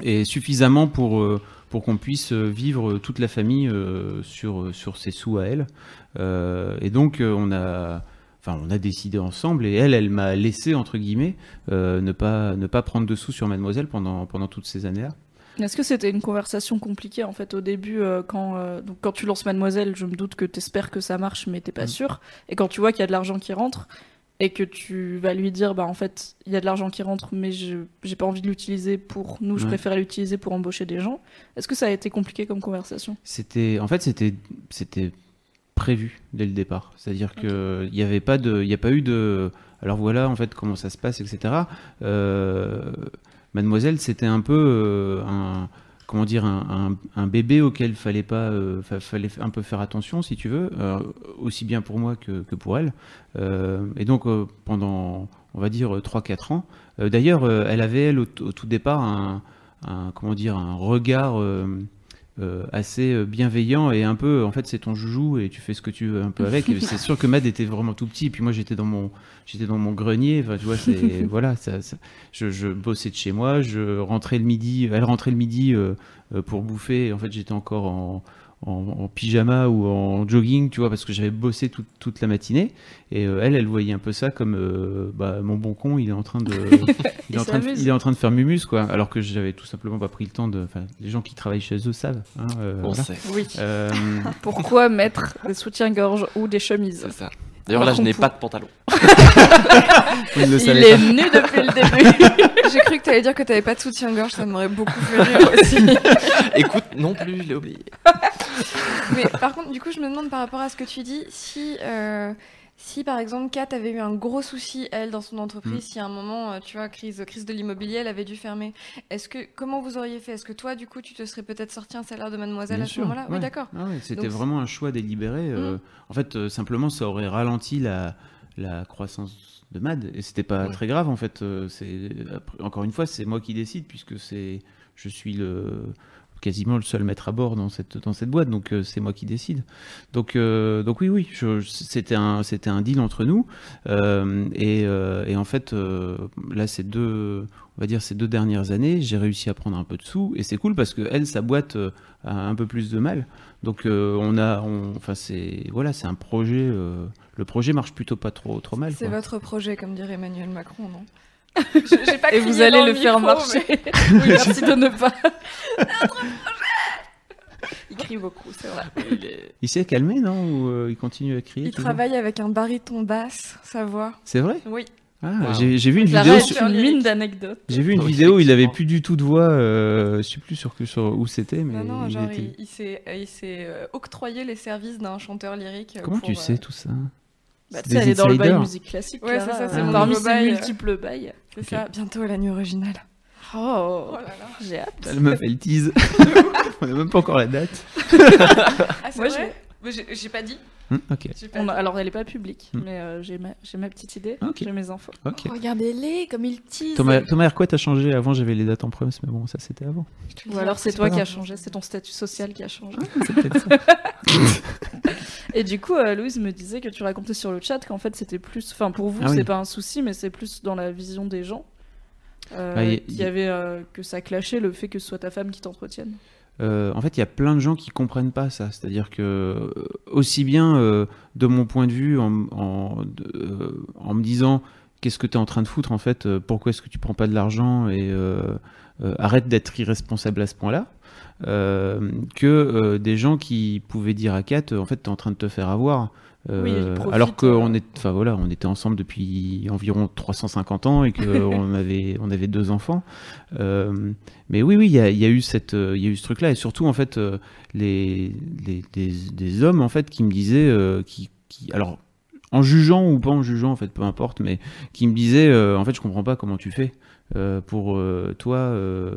Et suffisamment pour, euh, pour qu'on puisse vivre toute la famille sur, sur ses sous à elle. Et donc on a... Enfin, on a décidé ensemble et elle, elle m'a laissé, entre guillemets, euh, ne, pas, ne pas prendre de sous sur Mademoiselle pendant, pendant toutes ces années-là. Est-ce que c'était une conversation compliquée en fait au début euh, quand, euh, donc, quand tu lances Mademoiselle, je me doute que t'espères que ça marche mais t'es pas Mm. sûr. Et quand tu vois qu'il y a de l'argent qui rentre et que tu vas lui dire bah en fait il y a de l'argent qui rentre mais je j'ai pas envie de l'utiliser pour nous, je Ouais. préfère l'utiliser pour embaucher des gens. Est-ce que ça a été compliqué comme conversation? C'était, en fait, c'était, c'était prévu dès le départ. C'est-à-dire que il y avait pas de, il n'y a pas eu de. Alors voilà, en fait, comment ça se passe, etc. Euh, Mademoiselle, c'était un peu euh, un, comment dire, un, bébé auquel fallait pas, euh, fa- fallait un peu faire attention, si tu veux, euh, aussi bien pour moi que, pour elle. Euh, et donc pendant, on va dire 3-4 ans. D'ailleurs, elle avait elle au, tout départ un- comment dire, un regard. Euh, assez euh, bienveillant et un peu en fait c'est ton joujou et tu fais ce que tu veux un peu avec. C'est sûr que Mad était vraiment tout petit et puis moi j'étais dans mon j'étais dans mon grenier enfin tu vois c'est voilà ça, ça- je, je bossais de chez moi je rentrais le midi elle rentrait le midi euh, euh, pour bouffer. En fait j'étais encore en, en, en pyjama ou en jogging tu vois parce que j'avais bossé toute- toute la matinée et euh, elle elle voyait un peu ça comme euh, bah, mon bon con il est en train de il, est en train de, s'amuse. il est en train de faire mumus quoi alors que j'avais tout simplement pas pris le temps de les gens qui travaillent chez eux savent hein, euh, On voilà. sait, Oui. Euh, Pourquoi mettre des soutiens-gorge ou des chemises c'est ça. D'ailleurs, là, je n'ai pas de pantalon. vous ne le Il est nu depuis le début. J'ai cru que t'allais dire que t'avais pas de soutien-gorge, ça m'aurait beaucoup fait rire aussi. Écoute, non plus, je l'ai oublié. Mais par contre, du coup, je me demande par rapport à ce que tu dis, si, euh, si par exemple Kat avait eu un gros souci, elle, dans son entreprise, Mm. si à un moment, euh, tu vois, crise, crise de l'immobilier, elle avait dû fermer, est-ce que, comment vous auriez fait? Est-ce que toi, du coup, tu te serais peut-être sorti un salaire de mademoiselle Bien à ce moment-là? Oui, ouais. d'accord. Ah ouais, C'était Donc, vraiment un choix délibéré. euh, En fait, euh, simplement, ça aurait ralenti la, la croissance de Mad. Et c'était pas Ouais. très grave, en fait. euh, c'est Encore une fois, c'est moi qui décide, puisque c'est je suis le quasiment le seul maître à bord dans cette, dans cette boîte, donc euh, c'est moi qui décide. Donc, euh, donc oui, oui, c'était un, un deal entre nous. Euh, et, et en fait, là, ces deux, on va dire ces deux dernières années, j'ai réussi à prendre un peu de sous, et c'est cool parce que elle, sa boîte a un peu plus de mal. Donc on a, on- enfin c'est, voilà, c'est un projet. le projet marche plutôt pas trop, trop mal. C'est votre projet, comme dirait Emmanuel Macron, non? Pas Et vous allez le faire marcher. mais- oui, merci de ne pas. Il crie beaucoup, c'est vrai. Il s'est calmé, non? Ou euh, il continue à crier Il travaille avec un baryton basse, sa voix. C'est vrai? Oui. Ah, Wow. j'ai, vu une vidéo. Sur... une mine d'anecdotes. J'ai vu une vidéo où il avait effectivement. plus du tout de voix. Euh, je sais plus sur, que- sur où c'était, mais Non, non, il genre, était- il, il s'est euh, il s'est, euh, octroyé les services d'un chanteur lyrique. Comment pour, tu euh, sais tout ça? Bah, tu sais, elle est dans le bail musique classique. Ouais, c'est ça, c'est euh, mon Parmi nouveau ses bail. multiples bails. C'est Ok. ça, bientôt la nuit originale. Oh, Oh là là. j'ai hâte. La meuf, elle tease. On n'a même pas encore la date. Ah, c'est Moi, vrai j'ai- pas dit. Ok, J'ai pas On a- dit. alors, elle est pas publique, Hmm. mais euh, j'ai ma, petite idée, j'ai mes infos. ok. Regardez-les comme ils teasent. Thomas, Thomas Hercouet a changé. Avant, j'avais les dates en promesse, mais bon, ça c'était avant. Ou alors c'est c'est toi qui as changé, c'est ton statut social qui a changé. Ça. Et du coup, euh, Louise me disait que tu racontais sur le chat qu'en fait c'était plus, enfin pour vous Ah oui. c'est pas un souci, mais c'est plus dans la vision des gens. Euh, Bah, y- avait euh, que ça clashait le fait que ce soit ta femme qui t'entretienne. Euh, en fait, il y a plein de gens qui comprennent pas ça. C'est-à-dire que, euh, aussi bien euh, de mon point de vue, en, me disant qu'est-ce que tu es en train de foutre en fait, pourquoi est-ce que tu prends pas de l'argent et arrête d'être irresponsable à ce point-là. que des gens qui pouvaient dire à Kat, en fait, t'es en train de te faire avoir. Euh, Oui, alors qu'on euh. est, enfin voilà, on était ensemble depuis environ 350 ans et qu'on avait, on avait deux enfants. Euh, mais oui, oui, il y a, il y a eu cette, il y a eu ce truc-là et surtout en fait les, les des, des hommes en fait qui me disaient, qui, qui, alors en jugeant ou pas en jugeant en fait, peu importe, mais qui me disaient, euh, en fait, je comprends pas comment tu fais euh, pour euh, toi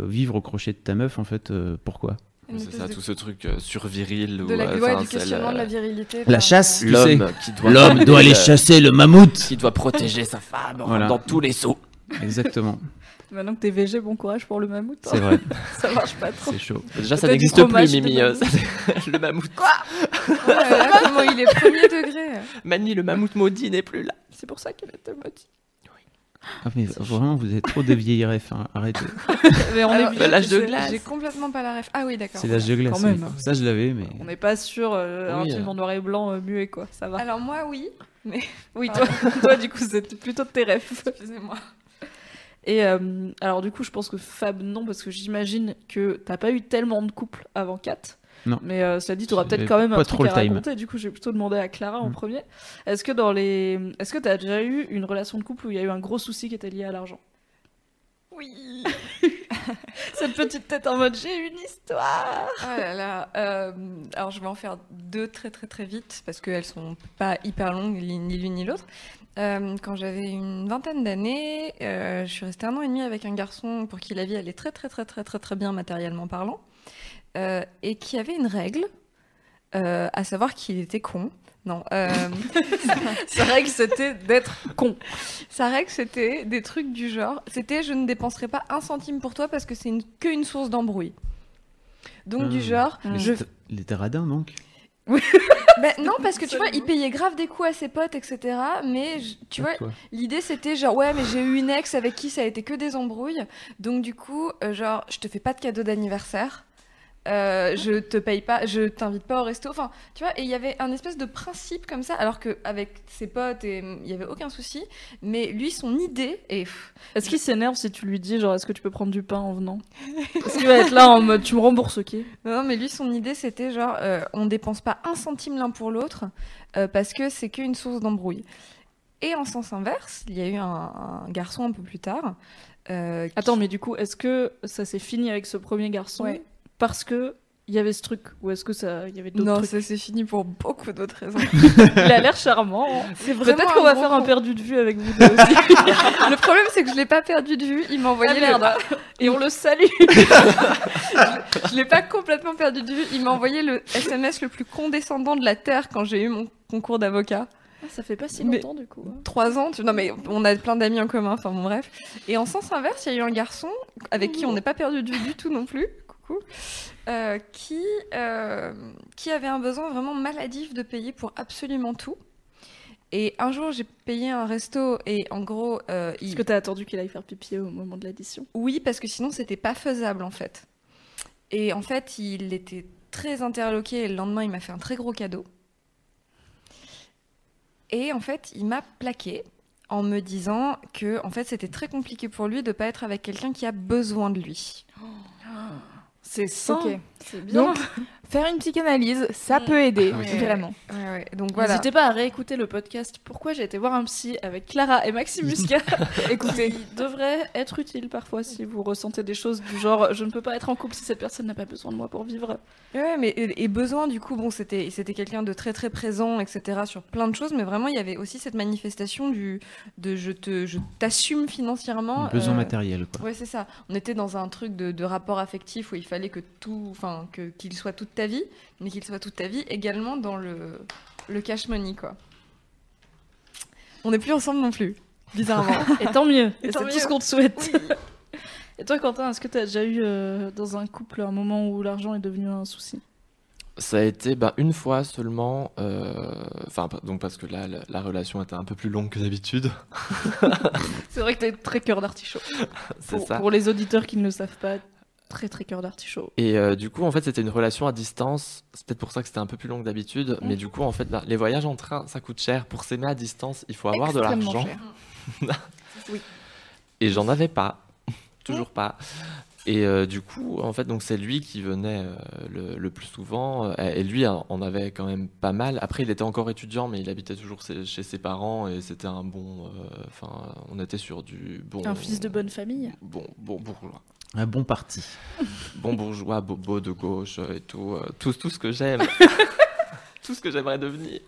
vivre au crochet de ta meuf, en fait, pourquoi? C'est ça, de- tout ce truc euh, surviril. de la, euh, ouais, enfin, du questionnement de la virilité. La chasse. L'homme qui doit L'homme doit aller euh, chasser le mammouth. Qui doit protéger sa femme Voilà. dans tous les sauts. Exactement, Maintenant que t'es VG, bon courage pour le mammouth. hein. c'est vrai, Ça marche pas trop. c'est chaud. Déjà, ça n'existe plus, Mimi. euh, mammouth. ça- le mammouth. Oh là là, comment il est premier degré. Mani, le mammouth maudit n'est plus là. C'est pour ça qu'elle était maudite. Ah, mais vraiment, vous êtes trop des vieilles refs, hein, arrêtez. Mais on Alors, est bah, l'âge de j'ai- glace. J'ai complètement pas la ref. Ah oui, d'accord. C'est l'âge de glace. Quand même. Ça, je l'avais, mais. On n'est pas sur euh, un Oui, film euh. en noir et blanc euh, muet, quoi. Ça va. Alors moi, oui. oui, toi, toi, du coup, c'est plutôt de tes rêves. Excusez-moi. Et euh, alors, du coup, je pense que Fab, non, parce que j'imagine que t'as pas eu tellement de couples avant 4. Non. Mais euh, cela dit, tu auras peut-être quand même un trop truc le à time. raconter. Du coup, j'ai plutôt demandé à Clara en Mm. premier. Est-ce que dans les, est-ce que t'as déjà eu une relation de couple où il y a eu un gros souci qui était lié à l'argent? Oui. Cette petite tête en mode j'ai une histoire. Oh là là. euh, alors je vais en faire deux très très très vite parce qu'elles sont pas hyper longues ni ni l'une ni l'autre. Euh, quand j'avais une vingtaine d'années, euh, je suis restée un an et demi avec un garçon pour qui la vie allait très très très très très très bien matériellement parlant euh, et qui avait une règle, euh, à savoir qu'il était con. Non. euh, Sa règle c'était d'être con. Sa règle, c'était des trucs du genre. C'était je ne dépenserai pas un centime pour toi parce que c'est une, que une source d'embrouille. Donc du Hmm. genre, Mais je. c'était- Il était radin, donc Ben, non, parce que tu vois, il payait grave des coups à ses potes, etc. Mais je- tu vois, l'idée c'était genre, ouais, mais j'ai eu une ex avec qui ça a été que des embrouilles. Donc du coup, euh, genre, je te fais pas de cadeau d'anniversaire. Euh, je te paye pas, je t'invite pas au resto. Enfin, tu vois, et il y avait un espèce de principe comme ça, alors qu'avec ses potes, il y avait aucun souci. Mais lui, son idée, pff, Est-ce qu'il s'énerve si tu lui dis genre est-ce que tu peux prendre du pain en venant? Est-ce qu'il va être là en mode tu me rembourses ok Non, non, mais lui, son idée, c'était genre, euh, on dépense pas un centime l'un pour l'autre euh, parce que c'est qu'une source d'embrouille. Et en sens inverse, il y a eu un, un garçon un peu plus tard. euh, qui- Attends mais du coup est-ce que ça s'est fini avec ce premier garçon? Ouais. Parce que il y avait ce truc ou est-ce que ça il y avait d'autres non, trucs? ça c'est fini pour beaucoup d'autres raisons. Il a l'air charmant. C'est Peut-être qu'on va faire un perdu de vue avec vous deux aussi. Le problème, c'est que je l'ai pas perdu de vue. Il m'a envoyé Ah, le- merde. Et on le salue. Je l'ai pas complètement perdu de vue. Il m'a envoyé le SMS le plus condescendant de la terre quand j'ai eu mon concours d'avocat. Ah, ça fait pas si Mais- longtemps du coup. hein. Trois ans, tu... non mais on a plein d'amis en commun, enfin bon bref. Et en sens inverse, il y a eu un garçon avec qui on n'est pas perdu de vue du tout non plus, euh, qui, euh, qui avait un besoin vraiment maladif de payer pour absolument tout. Et un jour, j'ai payé un resto et en gros, euh, il... Est-ce que t'as attendu qu'il aille faire pipi au moment de l'addition Oui, parce que sinon, c'était pas faisable en fait. Et en fait, il était très interloqué et le lendemain, il m'a fait un très gros cadeau. Et en fait, il m'a plaqué en me disant que en fait, c'était très compliqué pour lui de pas être avec quelqu'un qui a besoin de lui. C'est ça. Ok. C'est bien. Donc, faire une psychanalyse, ça Mm. peut aider, Oui. vraiment. Donc voilà. N'hésitez pas à réécouter le podcast Pourquoi j'ai été voir un psy avec Clara et Maxime Muscat. Écoutez, il devrait être utile parfois si vous ressentez des choses du genre je ne peux pas être en couple si cette personne n'a pas besoin de moi pour vivre. Ouais, mais et, et besoin du coup, bon, c'était c'était quelqu'un de très très présent, etc. sur plein de choses, mais vraiment il y avait aussi cette manifestation du de je te je t'assume financièrement. Besoin euh, matériel, quoi. Ouais, c'est ça. On était dans un truc de, de rapport affectif où il fallait que tout, enfin, que qu'il soit toute ta vie, mais qu'il soit toute ta vie également dans le le cash money, quoi. On n'est plus ensemble non plus, bizarrement. Et tant mieux. Et Et tant c'est mieux. tout ce qu'on te souhaite. Et toi, Quentin, est-ce que tu as déjà eu euh, dans un couple un moment où l'argent est devenu un souci? Ça a été bah, une fois seulement, euh, enfin donc parce que là la, la relation était un peu plus longue que d'habitude, C'est vrai que t'es très cœur d'artichaut. c'est Pour, ça. pour les auditeurs qui ne le savent pas, très très cœur d'artichaut. Et euh, du coup en fait c'était une relation à distance, c'est peut-être pour ça que c'était un peu plus long que d'habitude, mais du coup en fait les voyages en train ça coûte cher, pour s'aimer à distance il faut avoir de l'argent cher. et j'en avais pas, toujours pas. Et euh, du coup, en fait, donc c'est lui qui venait euh, le, le plus souvent. euh, et lui, hein, on avait quand même pas mal. Après, il était encore étudiant, mais il habitait toujours chez, chez ses parents et c'était un bon. Enfin, on était sur du bon. Un fils de bonne famille. Bon, bon bourgeois. Un bon parti. Bon bourgeois, bobo de gauche et tout. euh, tout, tout ce que j'aime. tout ce que j'aimerais devenir.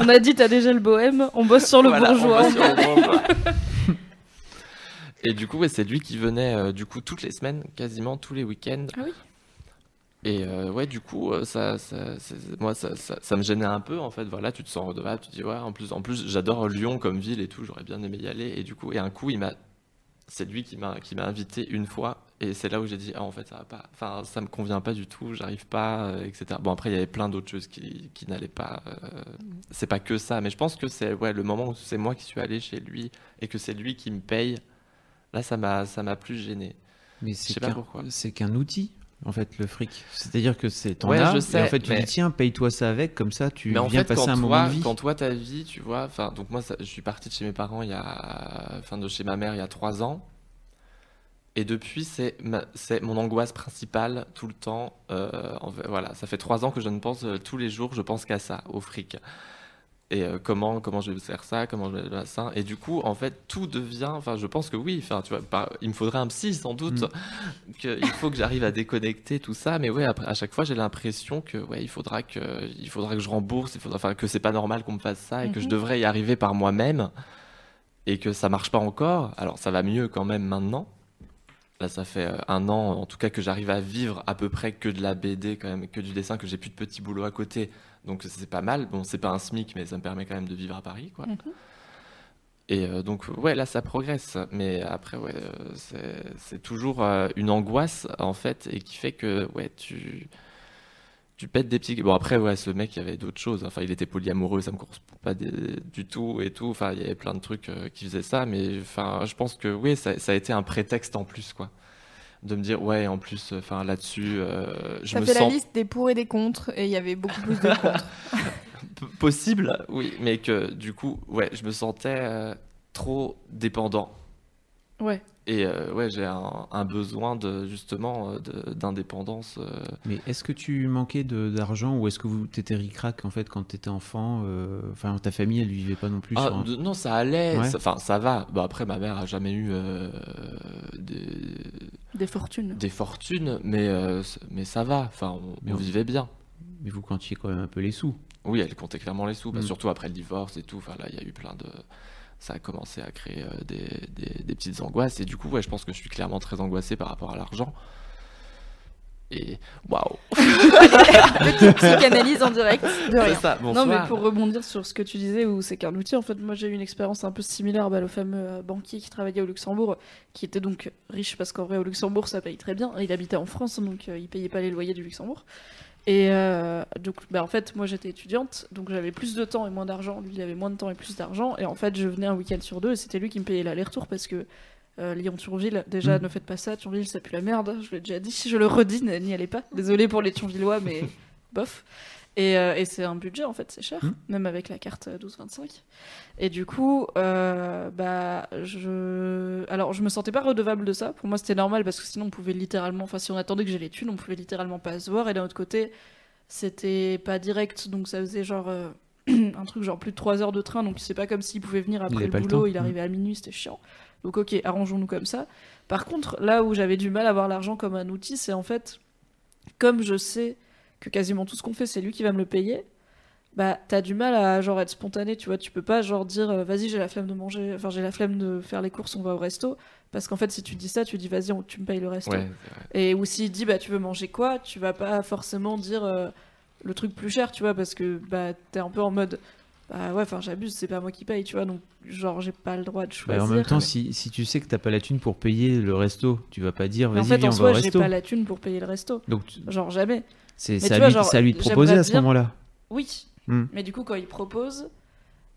On a dit, t'as déjà le bohème, on bosse sur le Voilà, on bourgeois. va sur le bourgeois. Et du coup, ouais, c'est lui qui venait euh, du coup toutes les semaines, quasiment tous les week-ends. Ah oui. Et euh, ouais, du coup, euh, ça, ça, c'est- moi, ça, ça, ça me gênait un peu en fait. Voilà, tu te sens redevable, tu te dis ouais. En plus, en plus, j'adore Lyon comme ville et tout. J'aurais bien aimé y aller. Et du coup, et un coup, il m'a, c'est lui qui m'a, qui m'a invité une fois. Et c'est là où j'ai dit ah en fait ça va pas. Enfin, ça me convient pas du tout. J'arrive pas, euh, etc. Bon après, il y avait plein d'autres choses qui, qui n'allaient pas. euh, c'est pas que ça, mais je pense que c'est ouais le moment où c'est moi qui suis allé chez lui et que c'est lui qui me paye. Là, ça m'a, ça m'a plus gêné. Mais c'est qu'un, pourquoi. c'est qu'un outil, en fait, le fric. C'est-à-dire que c'est ton Ouais, je et sais, en fait, tu mais- dis, tiens, paye-toi ça avec, comme ça, tu mais en viens fait, passer quand un moment de vie. quand toi ta vie, tu vois, enfin, donc moi, ça- je suis parti de chez mes parents il y a, enfin, de chez ma mère il y a trois ans, et depuis, c'est, ma- mon angoisse principale tout le temps. euh, en voilà, ça fait trois ans que je ne pense euh, tous les jours, je pense qu'à ça, au fric. Et euh, comment, comment je vais faire ça, comment je vais faire ça. Et du coup, en fait, tout devient. Enfin, je pense que oui. Enfin, tu vois, par- il me faudrait un psy sans doute. Mm. Que il faut que j'arrive à déconnecter tout ça. Mais ouais, après, à chaque fois, j'ai l'impression que ouais, il faudra que, il faudra que je rembourse. Il faudra, enfin, que c'est pas normal qu'on me fasse ça et que je Mhm. devrais y arriver par moi-même et que ça marche pas encore. Alors, ça va mieux quand même maintenant. Là, ça fait euh, un an, en tout cas, que j'arrive à vivre à peu près que de la BD, quand même, que du dessin, que j'ai plus de petits boulots à côté. Donc, c'est pas mal. Bon, c'est pas un SMIC, mais ça me permet quand même de vivre à Paris, quoi. Mhm. Et euh, donc, ouais, là, ça progresse. Mais après, ouais, euh, c'est- toujours euh, une angoisse, en fait, et qui fait que, ouais, tu. Tu pètes des petits. Bon, après, ouais, ce mec, il y avait d'autres choses. Enfin, il était polyamoureux, ça me correspond pas des- du tout et tout. Enfin, il y avait plein de trucs qui faisaient ça. Mais enfin, je pense que, oui, ça, ça a été un prétexte en plus, quoi. De me dire, ouais, en plus, enfin, là-dessus, euh, je Ça me fait sens la liste des pour et des contre, et il y avait beaucoup plus de contre. Possible, oui, mais que du coup, ouais, je me sentais euh, trop dépendant. Ouais. Et euh, ouais, j'ai un, un besoin de justement euh, d'indépendance. euh. Mais est-ce que tu manquais d'argent ou est-ce que vous t'étais ric-rac en fait quand t'étais enfant euh, Enfin, ta famille, elle vivait pas non plus Ah, sur un- de- non, ça allait. Ouais. ça- Enfin, ça, va. Bah, après, ma mère a jamais eu euh, des, Des fortunes. des fortunes, mais mais mais ça va. Enfin, on, Mais on on- vivait bien. Mais vous comptiez quand même un peu les sous. Oui, elle comptait clairement les sous, bah, Mm. surtout après le divorce et tout. Enfin, là, il y a eu plein de. Ça a commencé à créer euh, des, des- des petites angoisses. Et du coup, ouais, je pense que je suis clairement très angoissé par rapport à l'argent. Et waouh! Petite psychanalyse en direct, de rien. ça, Non, mais pour rebondir sur ce que tu disais, où c'est qu'un outil, en fait, moi j'ai eu une expérience un peu similaire bah, le fameux euh, banquier qui travaillait au Luxembourg, qui était donc riche parce qu'en vrai, au Luxembourg, ça paye très bien. Il habitait en France, donc euh, il payait pas les loyers du Luxembourg. Et euh, donc, bah, en fait, moi j'étais étudiante, donc j'avais plus de temps et moins d'argent. Lui, il avait moins de temps et plus d'argent. Et en fait, je venais un week-end sur deux et c'était lui qui me payait l'aller-retour parce que euh, Lyon-Thionville, déjà, Mm. ne faites pas ça. Thionville, ça pue la merde. Je l'ai déjà dit, je le redis, n'y allez pas. Désolé pour les Thionvillois, mais bof. Et, euh, et c'est un budget en fait, c'est cher, Mm. même avec la carte euh, 12-25. Et du coup, euh, bah, je. Alors, je me sentais pas redevable de ça. Pour moi, c'était normal parce que sinon, on pouvait littéralement. Enfin, si on attendait que j'ai les thunes, on pouvait littéralement pas se voir. Et d'un autre côté, c'était pas direct, donc ça faisait genre. euh, un truc genre plus de 3 heures de train, donc c'est pas comme s'il pouvait venir après le boulot, il arrivait à minuit, c'était chiant. Donc ok, arrangeons-nous comme ça. Par contre, là où j'avais du mal à voir l'argent comme un outil, c'est en fait, comme je sais que quasiment tout ce qu'on fait, c'est lui qui va me le payer, bah t'as du mal à genre être spontané, tu vois, tu peux pas genre dire euh, vas-y j'ai la flemme de manger, enfin j'ai la flemme de faire les courses, on va au resto, parce qu'en fait si tu dis ça, tu dis vas-y on- tu me payes le resto. Ouais. Et ou s'il dit bah tu veux manger quoi, tu vas pas forcément dire euh, le truc plus cher, tu vois, parce que bah t'es un peu en mode bah ouais, enfin j'abuse, c'est pas moi qui paye, tu vois, donc genre j'ai pas le droit de Bah, choisir. en même temps, si, si tu sais que t'as pas la thune pour payer le resto, tu vas pas dire Mais en vas-y fait viens en on va au soi j'ai resto. pas la thune pour payer le resto, Donc tu- genre jamais. C'est à, vois, lui- genre, à lui de proposer à ce bien- moment-là. Oui, Hmm. mais du coup quand il propose,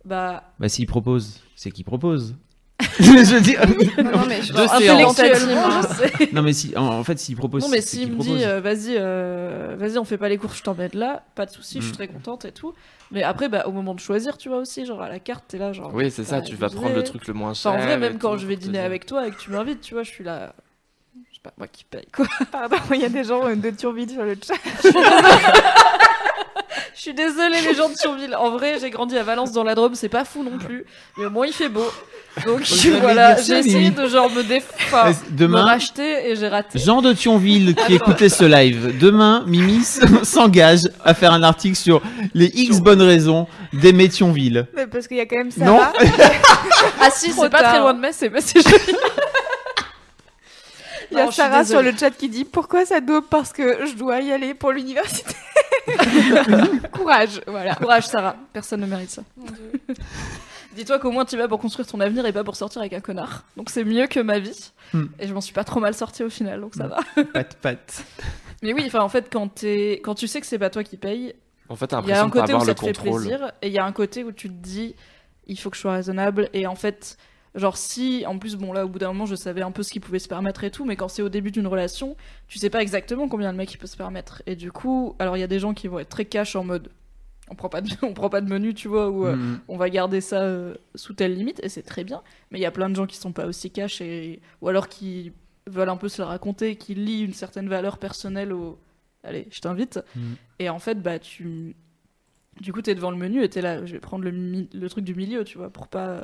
bah Bah s'il propose, c'est qu'il propose. je veux dire. Non, non, mais je- je sais. non mais si, en, en fait s'il propose, Non mais s'il me dit euh, vas-y euh, vas-y on fait pas les courses je t'emmène là pas de souci je suis Mm. très contente et tout mais après bah au moment de choisir tu vois aussi genre à la carte t'es là genre Oui, c'est ça, bah, tu vas prendre le truc le moins cher. enfin en vrai même quand tout, je vais dîner avec toi et que tu m'invites tu vois je suis là sais pas, moi qui paye quoi. Pardon, il y a des gens euh, de Turville sur le chat. Je suis désolée les gens de Thionville. En vrai, j'ai grandi à Valence dans la Drôme, c'est pas fou non plus, mais au moins il fait beau. Donc voilà, ça, j'ai essayé de genre me déf... enfin, Mais me Demain, racheter et j'ai raté. Jean de Thionville qui écoutait ce live, demain, Mimi s'engage à faire un article sur les X bonnes raisons d'aimer Thionville. Mais parce qu'il y a quand même Non. Sarah. Ah si, c'est pas tard. très loin de Metz, c'est pas si joli. Il y a Sarah sur le chat qui dit pourquoi ça dope? Parce que je dois y aller pour l'université. Courage, voilà. Courage Sarah, personne ne mérite ça. Dis-toi qu'au moins tu vas pour construire ton avenir et pas pour sortir avec un connard. Donc c'est mieux que ma vie. Hmm. Et je m'en suis pas trop mal sortie au final, donc ça Hmm. va. Pat pat. Mais oui, enfin en fait quand tu sais que c'est pas toi qui paye, En fait, t'as il y a un côté où ça te fait plaisir et il y a un côté où tu te dis il faut que je sois raisonnable et en fait genre si en plus bon là au bout d'un moment je savais un peu ce qu'il pouvait se permettre et tout mais quand c'est au début d'une relation tu sais pas exactement combien le mec il peut se permettre et du coup alors il y a des gens qui vont être très cash en mode on prend pas de, on prend pas de menu tu vois ou euh, Mm. on va garder ça euh, sous telle limite et c'est très bien mais il y a plein de gens qui sont pas aussi cash et ou alors qui veulent un peu se le raconter qui lient une certaine valeur personnelle au allez je t'invite Mm. et en fait bah tu du coup t'es devant le menu et t'es là je vais prendre le, mi- le truc du milieu tu vois pour pas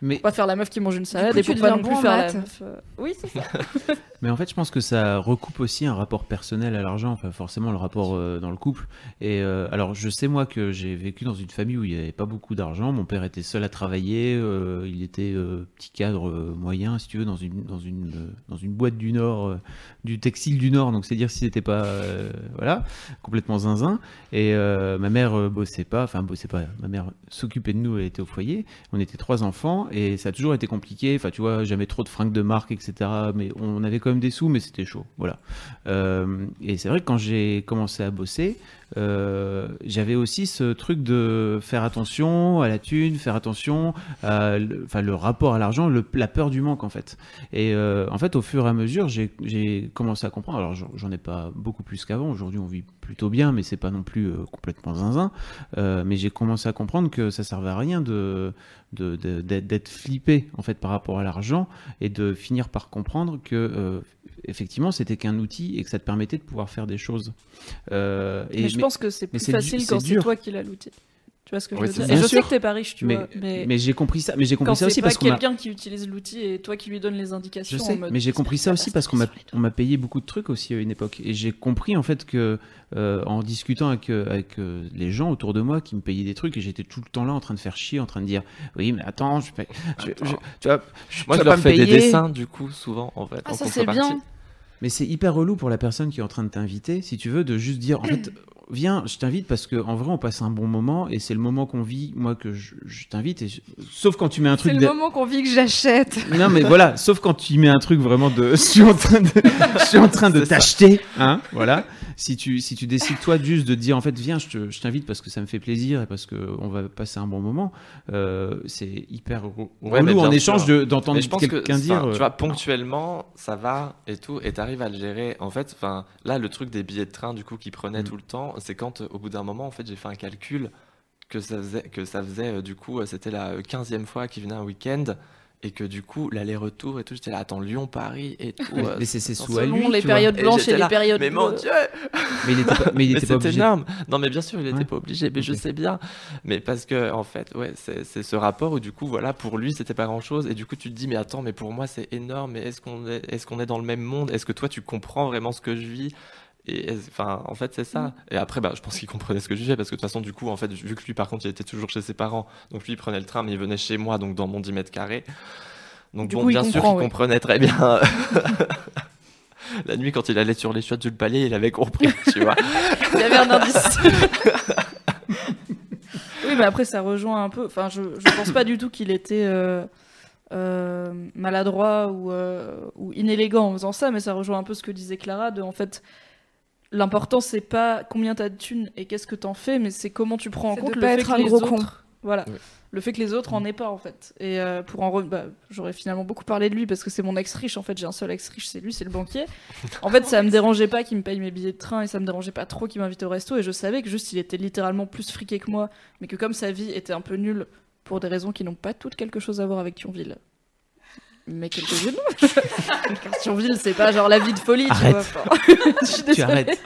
Mais, pour pas faire la meuf qui mange une salade coup, et pour pas non plus faire la meuf euh, oui c'est ça mais en fait, je pense que ça recoupe aussi un rapport personnel à l'argent, enfin forcément le rapport euh, dans le couple. Et euh, alors, je sais moi que j'ai vécu dans une famille où il n'y avait pas beaucoup d'argent. Mon père était seul à travailler, euh, il était euh, petit cadre euh, moyen, si tu veux, dans une dans une euh, dans une boîte du Nord, euh, du textile du Nord. Donc c'est dire s'il n'était pas euh, voilà complètement zinzin. Et euh, ma mère euh, pas, enfin bossait pas. Ma mère s'occupait de nous, elle était au foyer. On était trois enfants et ça a toujours été compliqué. Enfin, tu vois, jamais trop de fringues de marque, etc. Mais on avait quand même des sous, mais c'était chaud. Voilà. Euh, et c'est vrai que quand j'ai commencé à bosser, euh, j'avais aussi ce truc de faire attention à la thune, faire attention à le, enfin, le rapport à l'argent, la peur du manque en fait. Et euh, en fait, au fur et à mesure, j'ai- commencé à comprendre. Alors, j'en ai pas beaucoup plus qu'avant. Aujourd'hui, on vit plutôt bien, mais c'est pas non plus euh, complètement zinzin. Euh, mais j'ai commencé à comprendre que ça servait à rien de de- de- d'être flippé en fait par rapport à l'argent et de finir par comprendre que euh, effectivement c'était qu'un outil et que ça te permettait de pouvoir faire des choses. Et mais je mais- pense que c'est plus c'est du- facile c'est quand c'est toi qui l'as l'outil tu vois ce que je veux dire et je sais que t'es pas riche tu mais, vois mais, mais j'ai compris ça. Mais j'ai compris ça c'est aussi pas parce qu'on m'a quelqu'un qui utilise l'outil et toi qui lui donnes les indications Je en sais, mode, mais j'ai compris ça aussi parce qu'on m'a on payé beaucoup de trucs aussi à une époque et j'ai compris en fait que euh, en discutant avec euh, avec euh, les gens autour de moi qui me payaient des trucs et j'étais tout le temps là en train de faire chier, en train de dire oui mais attends, je paye, je- Attends. je- tu vois, je- Moi, tu je leur fais des dessins, du coup, souvent, en fait. Ah, en ça, c'est bien. Mais c'est hyper relou pour la personne qui est en train de t'inviter, si tu veux, de juste dire en fait viens, je t'invite parce que en vrai on passe un bon moment et c'est le moment qu'on vit, moi que je, je t'invite et je- sauf quand tu mets un C'est truc le de- moment qu'on vit que j'achète. Non mais voilà, sauf quand tu mets un truc vraiment de je suis en train de je suis en train de C'est t'acheter, hein, voilà. Si tu si tu décides toi juste de dire en fait viens, je te- je t'invite parce que ça me fait plaisir et parce que on va passer un bon moment, euh, c'est hyper Ouais, relou en échange de- d'entendre que, quelqu'un enfin, dire euh, tu vois, ponctuellement, ça va et tout, et t'arrives à le gérer. En fait, là, le truc des billets de train, du coup, qui prenaient Mm. tout le temps, c'est quand, euh, au bout d'un moment, en fait, j'ai fait un calcul que ça faisait, que ça faisait, euh, du coup, euh, c'était la euh, 15e fois qu'il venait un week-end, et que du coup, l'aller-retour et tout, j'étais là, attends, Lyon-Paris et tout. euh, mais c'est c'est sous à lui, les vois. périodes Et blanches et les là, périodes mais mon dieu Mais il était pas, mais il Mais était pas c'est obligé. énorme. Non, mais bien sûr, il était Ouais. pas obligé. Mais je sais bien. Mais parce que, en fait, ouais, c'est c'est ce rapport où, du coup, voilà, pour lui, c'était pas grand chose. Et du coup, tu te dis, mais attends, mais pour moi, c'est énorme. Mais est-ce qu'on est, est, qu'on est dans le même monde? Est-ce que toi, tu comprends vraiment ce que je vis? Et enfin, en fait, c'est ça. Et après, bah, je pense qu'il comprenait ce que je vivais parce que de toute façon, du coup, en fait, vu que lui, par contre, il était toujours chez ses parents, donc lui, il prenait le train, mais il venait chez moi, donc dans mon 10 mètres carrés. Donc Du bon, coup, bien sûr, il ouais. comprenait très bien. La nuit, quand il allait sur les chiottes du palier, il avait compris, tu vois. Il y avait un indice. oui, mais après, ça rejoint un peu. Enfin, je, je pense pas du tout qu'il était euh, euh, maladroit ou, euh, ou inélégant en faisant ça, mais ça rejoint un peu ce que disait Clara. De, en fait, l'important, c'est pas combien t'as de thunes et qu'est-ce que t'en fais, mais c'est comment tu prends en compte de le pas fait être que un les gros autres. con. Voilà. Le fait que les autres en aient pas, en fait. Et euh, pour en. re- bah, J'aurais finalement beaucoup parlé de lui parce que c'est mon ex-riche. En fait, j'ai un seul ex-riche, c'est lui, c'est le banquier. En fait, ça me dérangeait pas qu'il me paye mes billets de train et ça me dérangeait pas trop qu'il m'invite au resto. Et je savais que juste il était littéralement plus friqué que moi, mais que comme sa vie était un peu nulle pour des raisons qui n'ont pas toutes quelque chose à voir avec Thionville. Mais quelques-unes. Cartionville, c'est pas genre la vie de folie, tu Arrête. vois. Enfin, je suis Tu désolée. arrêtes.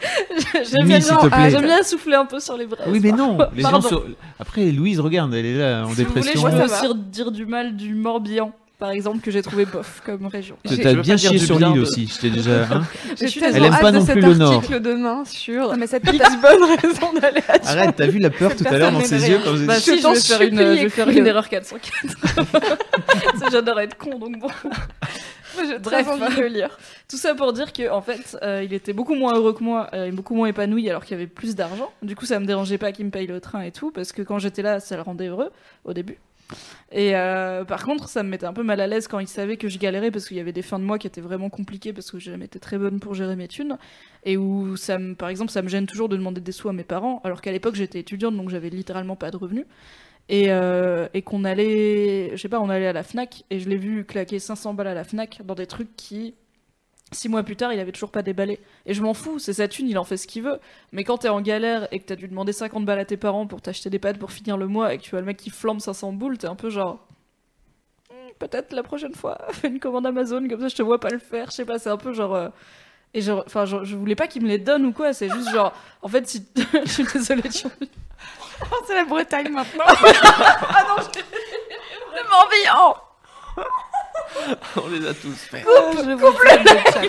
J'aime bien, ah, plaît. j'aime bien souffler un peu sur les bras. Oui, mais non. Les gens sont- Après, Louise, regarde, elle est là en Si vous voulez, dépression. je peux aussi dire du mal du Morbihan, par exemple, que j'ai trouvé bof comme région. T'as je bien chié sur l'île aussi. Je t'ai déjà. hein J'ai suis Elle aime pas non cet plus le Nord. article demain sur Non, mais cette X bonnes raisons d'aller à. Arrête, t'as vu la peur tout à l'heure dans ses yeux quand vous Bah êtes- si, je vais faire une, je vais faire une erreur 404. C'est- J'adore être con, donc bon. Bref. très envie de le lire. Tout ça pour dire que en fait, euh, il était beaucoup moins heureux que moi, euh, et beaucoup moins épanoui alors qu'il y avait plus d'argent. Du coup, ça me dérangeait pas qu'il me paye le train et tout, parce que quand j'étais là, ça le rendait heureux au début. Et euh, par contre, ça me mettait un peu mal à l'aise quand il savait que je galérais parce qu'il y avait des fins de mois qui étaient vraiment compliquées parce que j'ai été très bonne pour gérer mes thunes. Et où ça me, par exemple, ça me gêne toujours de demander des sous à mes parents alors qu'à l'époque j'étais étudiante donc j'avais littéralement pas de revenus. Et, euh, et qu'on allait, je sais pas, on allait à la Fnac et je l'ai vu claquer 500 balles à la Fnac dans des trucs qui Six mois plus tard, il avait toujours pas déballé. Et je m'en fous, c'est sa thune, il en fait ce qu'il veut. Mais quand t'es en galère et que t'as dû demander 50 balles à tes parents pour t'acheter des pâtes pour finir le mois et que tu vois le mec qui flambe 500 boules, t'es un peu genre. Hmm, Peut-être la prochaine fois, fais une commande Amazon, comme ça je te vois pas le faire. Je sais pas, c'est un peu genre. euh, Et genre, enfin, je voulais pas qu'il me les donne ou quoi, c'est juste genre. En fait, si. je suis désolée, tu c'est la Bretagne maintenant. Le Morbihan On les a tous fait. je vous fais le chat.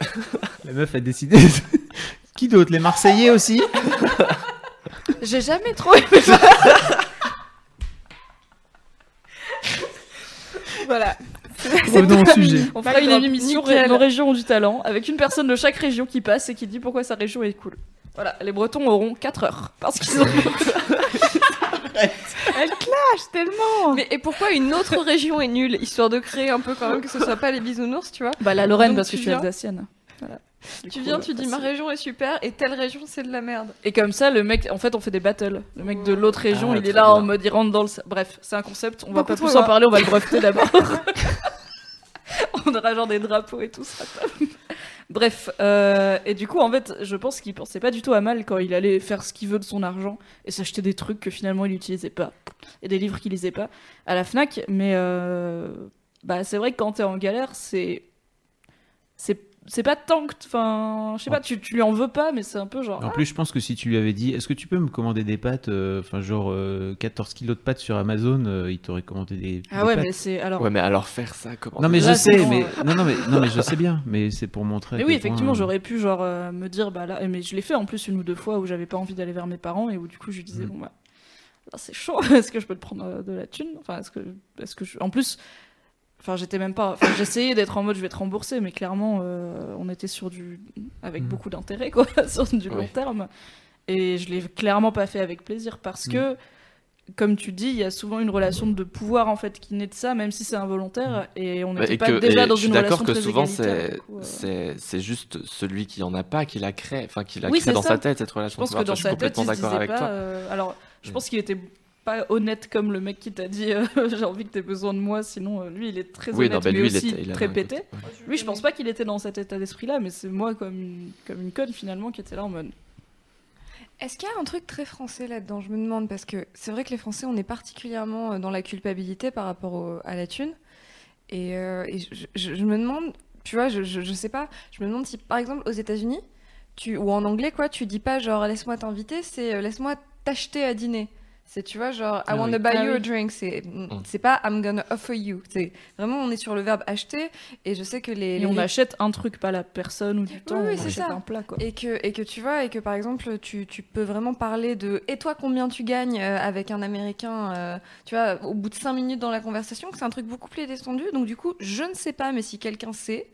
La meuf a décidé. Qui d'autre Les Marseillais aussi? J'ai jamais trop aimé ça. Voilà. Revenons au sujet. On fera une émission nickel. Nos régions ont du talent avec une personne de chaque région qui passe et qui dit pourquoi sa région est cool. Voilà, les Bretons auront 4 heures parce qu'ils ont. Elle clash tellement. Mais et pourquoi une autre région est nulle Histoire de créer un peu quand même que ce soit pas les bisounours, tu vois bah la Lorraine Donc parce que je suis alsacienne. Voilà. Du Tu coup, viens, euh, tu dis ma région est super et telle région c'est de la merde. Et comme ça, le mec, en fait, on fait des battles. Le mec de l'autre région, Ah, il est là bien. en mode il rentre dans le. Bref, c'est un concept. On va Beaucoup pas plus en parler, on va le breveter d'abord. on aura genre des drapeaux et tout, ça sera top. Bref, euh, et du coup, en fait, je pense qu'il pensait pas du tout à mal quand il allait faire ce qu'il veut de son argent et s'acheter des trucs que finalement il utilisait pas et des livres qu'il lisait pas à la Fnac. Mais euh, bah, c'est vrai que quand t'es en galère, c'est c'est c'est pas tant que, enfin, je sais pas, tu, tu lui en veux pas, mais c'est un peu genre. En plus, je pense que si tu lui avais dit, est-ce que tu peux me commander des pâtes, euh, enfin genre euh, 14 kilos de pâtes sur Amazon, euh, il t'aurait commandé des, Ah des ouais, pâtes. mais c'est alors. Ouais, mais alors faire ça, comment Non mais Là, je sais, mais euh, non non mais non mais je sais bien, mais c'est pour montrer. Mais oui, effectivement, euh, j'aurais pu genre euh, me dire bah là, mais je l'ai fait en plus une ou deux fois où j'avais pas envie d'aller vers mes parents et où du coup je lui disais Mhm. bon bah là c'est chaud, est-ce que je peux te prendre euh, de la thune? Enfin, est-ce que est-ce que je... en plus enfin j'étais même pas enfin j'essayais d'être en mode je vais te rembourser mais clairement euh, on était sur du avec Mhm. beaucoup d'intérêt quoi, sur du long terme et je l'ai clairement pas fait avec plaisir parce Mhm. que comme tu dis, il y a souvent une relation de pouvoir en fait qui naît de ça, même si c'est involontaire, et on Bah, n'était pas que- déjà dans je suis une d'accord relation que très souvent égalitaire, c'est du coup, euh. c'est c'est juste celui qui en a pas qui la crée, enfin qui la Oui, crée dans ça. sa tête cette Je relation. pense de que dans je suis sa tête, complètement d'accord avec pas. toi. euh, alors, je pense qu'il était pas honnête comme le mec qui t'a dit euh, j'ai envie que t'aies besoin de moi, sinon euh, lui il est très Oui, honnête, non, bah, mais lui, il aussi était- il avait très pété. côté- ouais. Lui, je pense pas qu'il était dans cet état d'esprit-là, mais c'est moi comme une, comme une conne finalement qui était là en mode. Est-ce qu'il y a un truc très français là-dedans? Je me demande parce que c'est vrai que les Français on est particulièrement euh, dans la culpabilité par rapport au- à la thune et, euh, et je, je- je me demande, tu vois, je, je, je sais pas, je me demande si par exemple aux États-Unis, tu ou en anglais quoi, tu dis pas genre laisse-moi t'inviter, c'est euh, laisse-moi t'acheter à dîner. C'est tu vois genre I Ah want oui. to buy Ah you a oui. drink. C'est c'est pas I'm gonna offer you. C'est vraiment on est sur le verbe acheter et je sais que les, Et les on achète un truc, pas la personne ou du temps, oui, on achète ça. un plat quoi. et que, et que tu vois, et que par exemple, tu, tu peux vraiment parler de et toi combien tu gagnes euh, avec un américain, euh, tu vois, au bout de cinq minutes dans la conversation, que c'est un truc beaucoup plus descendu. Donc du coup, je ne sais pas, mais si quelqu'un sait.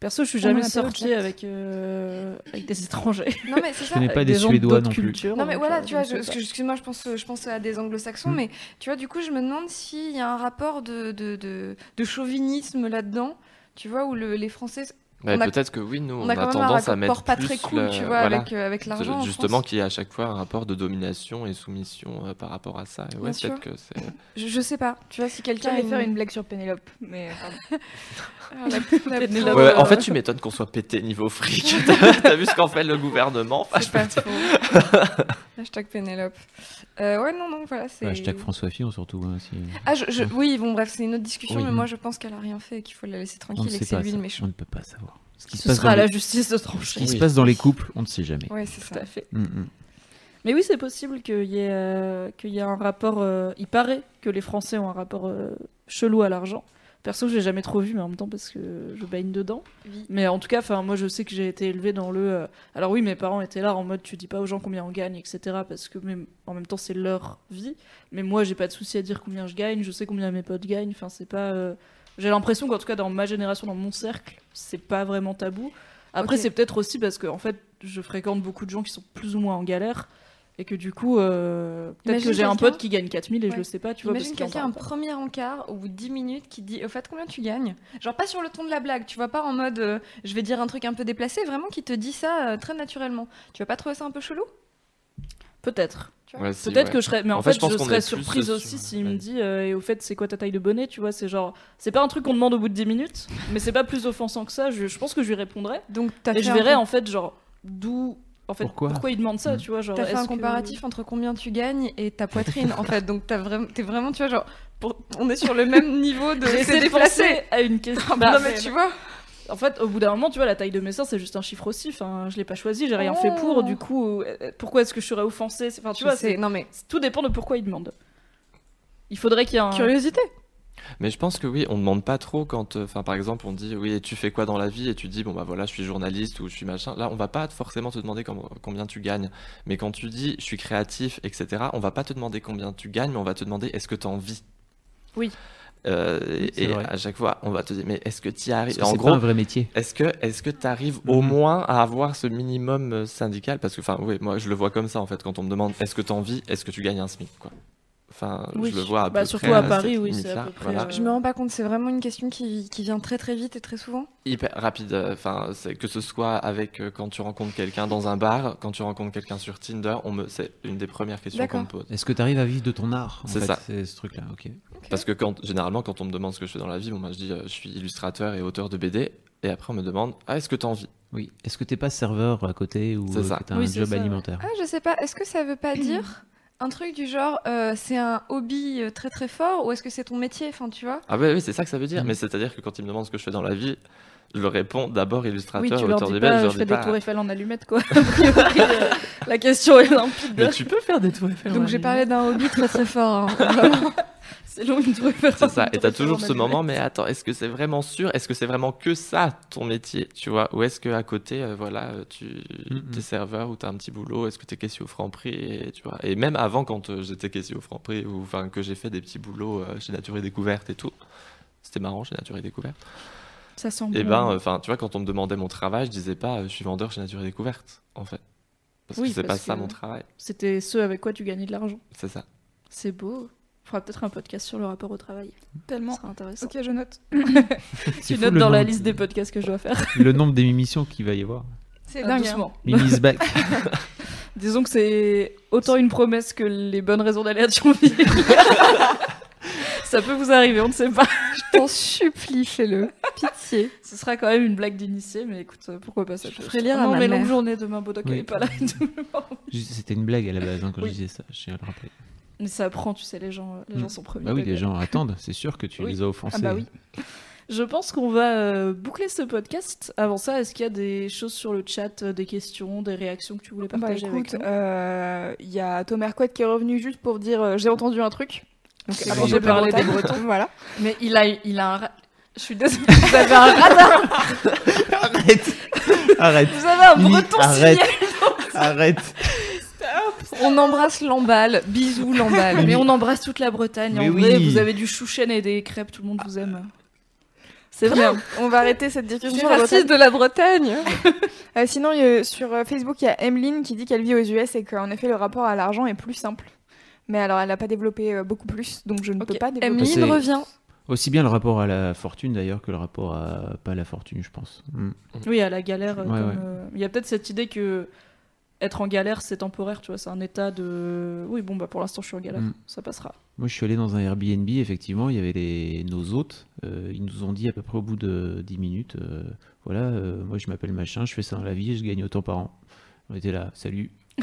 Perso, je suis jamais sortie avec, euh, avec des étrangers. Non mais c'est Je ça. connais pas des Suédois non plus. cultures, Non mais donc, voilà, euh, tu vois, excuse-moi, je pense, je pense à des anglo-saxons, Mm. mais tu vois, du coup, je me demande s'il y a un rapport de, de, de, de chauvinisme là-dedans, tu vois, où le- les Français, Bah, Peut-être que oui, nous on on a a quand même un tendance à mettre rapport pas plus très cool, le- tu vois, voilà. avec, euh, avec l'argent. en Justement, qu'il y a à chaque fois un rapport de domination et soumission euh, par rapport à ça. Et ouais, peut-être que c'est. Je, je sais pas, tu vois, si quelqu'un J'allais a faire une- blague sur Pénélope, mais pardon. Ah, la- la Pénélope. pauvre. Ouais, en fait, tu m'étonnes qu'on soit pété niveau fric. T'as- T'as vu ce qu'en fait le gouvernement? Enfin, C'est pas faux. Hashtag Pénélope. Euh, ouais, non, non, voilà. c'est... Hashtag François Fillon surtout. hein, si- Ah, je, je- oui, bon, bref, c'est une autre discussion, Oui. mais moi je pense qu'elle a rien fait et qu'il faut la laisser tranquille et que c'est pas lui ça. le méchant. On ne peut pas savoir. Ce qui se Ce passe, sera à la les... justice de ce trancher. qui se Oui. passe dans les couples, on ne sait jamais. Ouais, c'est Tout à fait. Mm, mm. Mais oui, c'est possible qu'il y, ait, euh, qu'il y ait un rapport. euh, il paraît que les Français ont un rapport euh, chelou à l'argent. Perso, je l'ai jamais trop vu, mais en même temps parce que je baigne dedans. Oui. Mais en tout cas, enfin, moi, je sais que j'ai été élevée dans le. euh, Alors oui, mes parents étaient là en mode, tu dis pas aux gens combien on gagne, etc. Parce que même en même temps, c'est leur vie. Mais moi, j'ai pas de souci à dire combien je gagne. Je sais combien mes potes gagnent. Enfin, c'est pas. euh, J'ai l'impression qu'en tout cas, dans ma génération, dans mon cercle, c'est pas vraiment tabou. Après, c'est peut-être aussi parce que en fait, je fréquente beaucoup de gens qui sont plus ou moins en galère. Et que du coup, euh, peut-être que j'ai un pote qui gagne 4000 et je le sais pas, tu vois. Imagine quelqu'un un premier encart au bout de 10 minutes qui dit au fait combien tu gagnes? Genre pas sur le ton de la blague, tu vois pas en mode euh, je vais dire un truc un peu déplacé, vraiment qui te dit ça euh, très naturellement. Tu vas pas trouver ça un peu chelou? Peut-être. Ouais, si, Peut-être ouais. que je serais. Mais en, En fait, fait, je serais surprise sur- aussi s'il me ouais. dit euh, et au fait, c'est quoi ta taille de bonnet, tu vois. C'est genre. C'est pas un truc qu'on demande au bout de 10 minutes, mais c'est pas plus offensant que ça. Je, je pense que je lui répondrais. Donc t'as Et fait je com- en fait, genre, d'où. En fait, Pourquoi pourquoi, il demande ça, tu vois. genre, T'as fait un que- comparatif entre combien tu gagnes et ta poitrine en fait. Donc t'as vraiment, t'es vraiment, tu vois, genre, pour- on est sur le même niveau de. C'est penser à une question. non Bah, mais tu vois. En fait, au bout d'un moment, tu vois, la taille de mes seins, c'est juste un chiffre aussi. Enfin, je l'ai pas choisi, j'ai rien fait pour. Oh. Du coup, euh, pourquoi est-ce que je serais offensée? Enfin, tu vois, c'est non mais tout dépend de pourquoi il demande. Il faudrait qu'il y ait un. curiosité. Mais je pense que oui, on demande pas trop quand, euh, enfin par exemple, on dit oui, et tu fais quoi dans la vie et tu dis bon bah voilà, je suis journaliste ou je suis machin. Là, on va pas forcément te demander com- combien tu gagnes. Mais quand tu dis je suis créatif, etc., on va pas te demander combien tu gagnes, mais on va te demander est-ce que tu en vis? Oui. Euh, C'est et vrai. à chaque fois, on va te dire mais est-ce que tu arrives? En c'est gros, pas un vrai métier. est-ce que est-ce que tu arrives au Mhm. moins à avoir ce minimum euh, syndical? Parce que enfin oui, moi je le vois comme ça en fait quand on me demande est-ce que tu en vis, est-ce que tu gagnes un SMIC quoi? Enfin, Oui. je le vois à Bah, peu surtout près, à euh, Paris, oui, c'est à peu près, voilà. euh, Je me rends pas compte, c'est vraiment une question qui, qui vient très très vite et très souvent. hyper rapide. euh, Enfin, c'est que ce soit avec euh, quand tu rencontres quelqu'un dans un bar, quand tu rencontres quelqu'un sur Tinder, on me, c'est une des premières questions qu'on me pose. Est-ce que tu arrives à vivre de ton art en C'est fait, ça. C'est ce truc-là, ok. Parce que quand, généralement, quand on me demande ce que je fais dans la vie, bon, moi je dis, euh, je suis illustrateur et auteur de BD, et après on me demande, ah, est-ce que t'as envie? Oui. Est-ce que t'es pas serveur à côté ou C'est euh, Oui, un job ça, alimentaire? Ah, je sais pas. Est-ce que ça veut pas dire un truc du genre euh, c'est un hobby euh, très très fort ou est-ce que c'est ton métier Enfin, tu vois? Ah, ouais, oui, c'est ça que ça veut dire. Mhm. Mais c'est-à-dire que quand ils me demandent ce que je fais dans la vie, je leur réponds d'abord Oui, illustrateur, auteur dis de pas, BD, je je leur fais dis des pas. tours Eiffel en allumette, quoi. A priori, euh, la question est limpide. Mais tu peux faire des tours Eiffel. Donc j'ai parlé d'un hobby très très fort. hein. C'est long une. C'est ça, et t'as toujours ce moment, mais attends, est-ce que c'est vraiment sûr? Est-ce que c'est vraiment que ça, ton métier, tu vois? Ou est-ce qu'à côté, euh, voilà, euh, tu es serveur ou t'as un petit boulot Est-ce que t'es caissier au Franprix et, tu vois? Et même avant, quand euh, j'étais caissier au Franprix, ou enfin que j'ai fait des petits boulots euh, chez Nature et Découverte et tout, c'était marrant chez Nature et Découverte. Ça sent Et bon. ben, enfin, tu vois, quand on me demandait mon travail, je disais pas, euh, je suis vendeur chez Nature et Découverte, en fait. Parce Oui, que c'est pas ça que- mon travail, C'était ceux avec quoi tu gagnais de l'argent. c'est ça. C'est beau. Faudra peut-être un podcast sur le rapport au travail. Tellement. Ça sera intéressant. Ok, je note. Tu fou notes dans la liste des podcasts que je dois faire. Le nombre d'émissions qu'il va y avoir. C'est Ah, dingue. hein. doucement. Mimi's back. Disons que c'est autant une promesse que les bonnes raisons d'aller à Thionville. Ça peut vous arriver, on ne sait pas. Je t'en supplie, fais-le. Pitié. Ce sera quand même une blague d'initié, mais écoute, euh, pourquoi pas ça Je ferai lire à non, ma mais longue journée demain, Bodoc, elle Oui. est pas là. C'était une blague à la base hein, quand Oui. je disais ça, je tiens à le rappeler. Mais ça apprend, tu sais, les gens, les gens Mm. sont premiers. Bah oui, les gens attendent, c'est sûr que tu Oui. les as offensés. Ah bah oui. Je pense qu'on va euh, boucler ce podcast. Avant ça, est-ce qu'il y a des choses sur le chat, euh, des questions, des réactions que tu voulais Bah partager écoute, avec nous? euh, il y a Thomas Couette qui est revenu juste pour dire euh, j'ai entendu un truc. Donc avant j'ai parlé parler des Bretons, voilà. Mais il a, il a un. ra- Je suis désolée, vous avez un radar, Arrête Arrête vous avez un breton arrête. Arrête On embrasse l'emballe. Bisous l'emballe. Mais on embrasse toute la Bretagne. Mais en vrai, vous avez du chouchen et des crêpes, tout le monde vous aime. C'est vrai. bien. On va arrêter cette Je discussion raciste de la Bretagne. Euh, sinon, sur euh, Facebook, il y a Emeline qui dit qu'elle vit aux US et qu'en effet, le rapport à l'argent est plus simple. Mais alors, elle n'a pas développé euh, beaucoup plus, donc je ne peux pas développer. Emeline revient. Aussi bien le rapport à la fortune d'ailleurs que le rapport à pas la fortune, je pense. Mm. Oui, à la galère. Ouais, comme, ouais. Il y a peut-être cette idée que être en galère, c'est temporaire, tu vois. C'est un état de. Oui, bon, bah pour l'instant, je suis en galère. Mm. Ça passera. Moi, je suis allé dans un Airbnb, effectivement, il y avait les, nos hôtes. euh, ils nous ont dit à peu près au bout de 10 minutes euh, voilà, euh, moi je m'appelle machin, je fais ça dans la vie et je gagne autant par an. On était là, salut.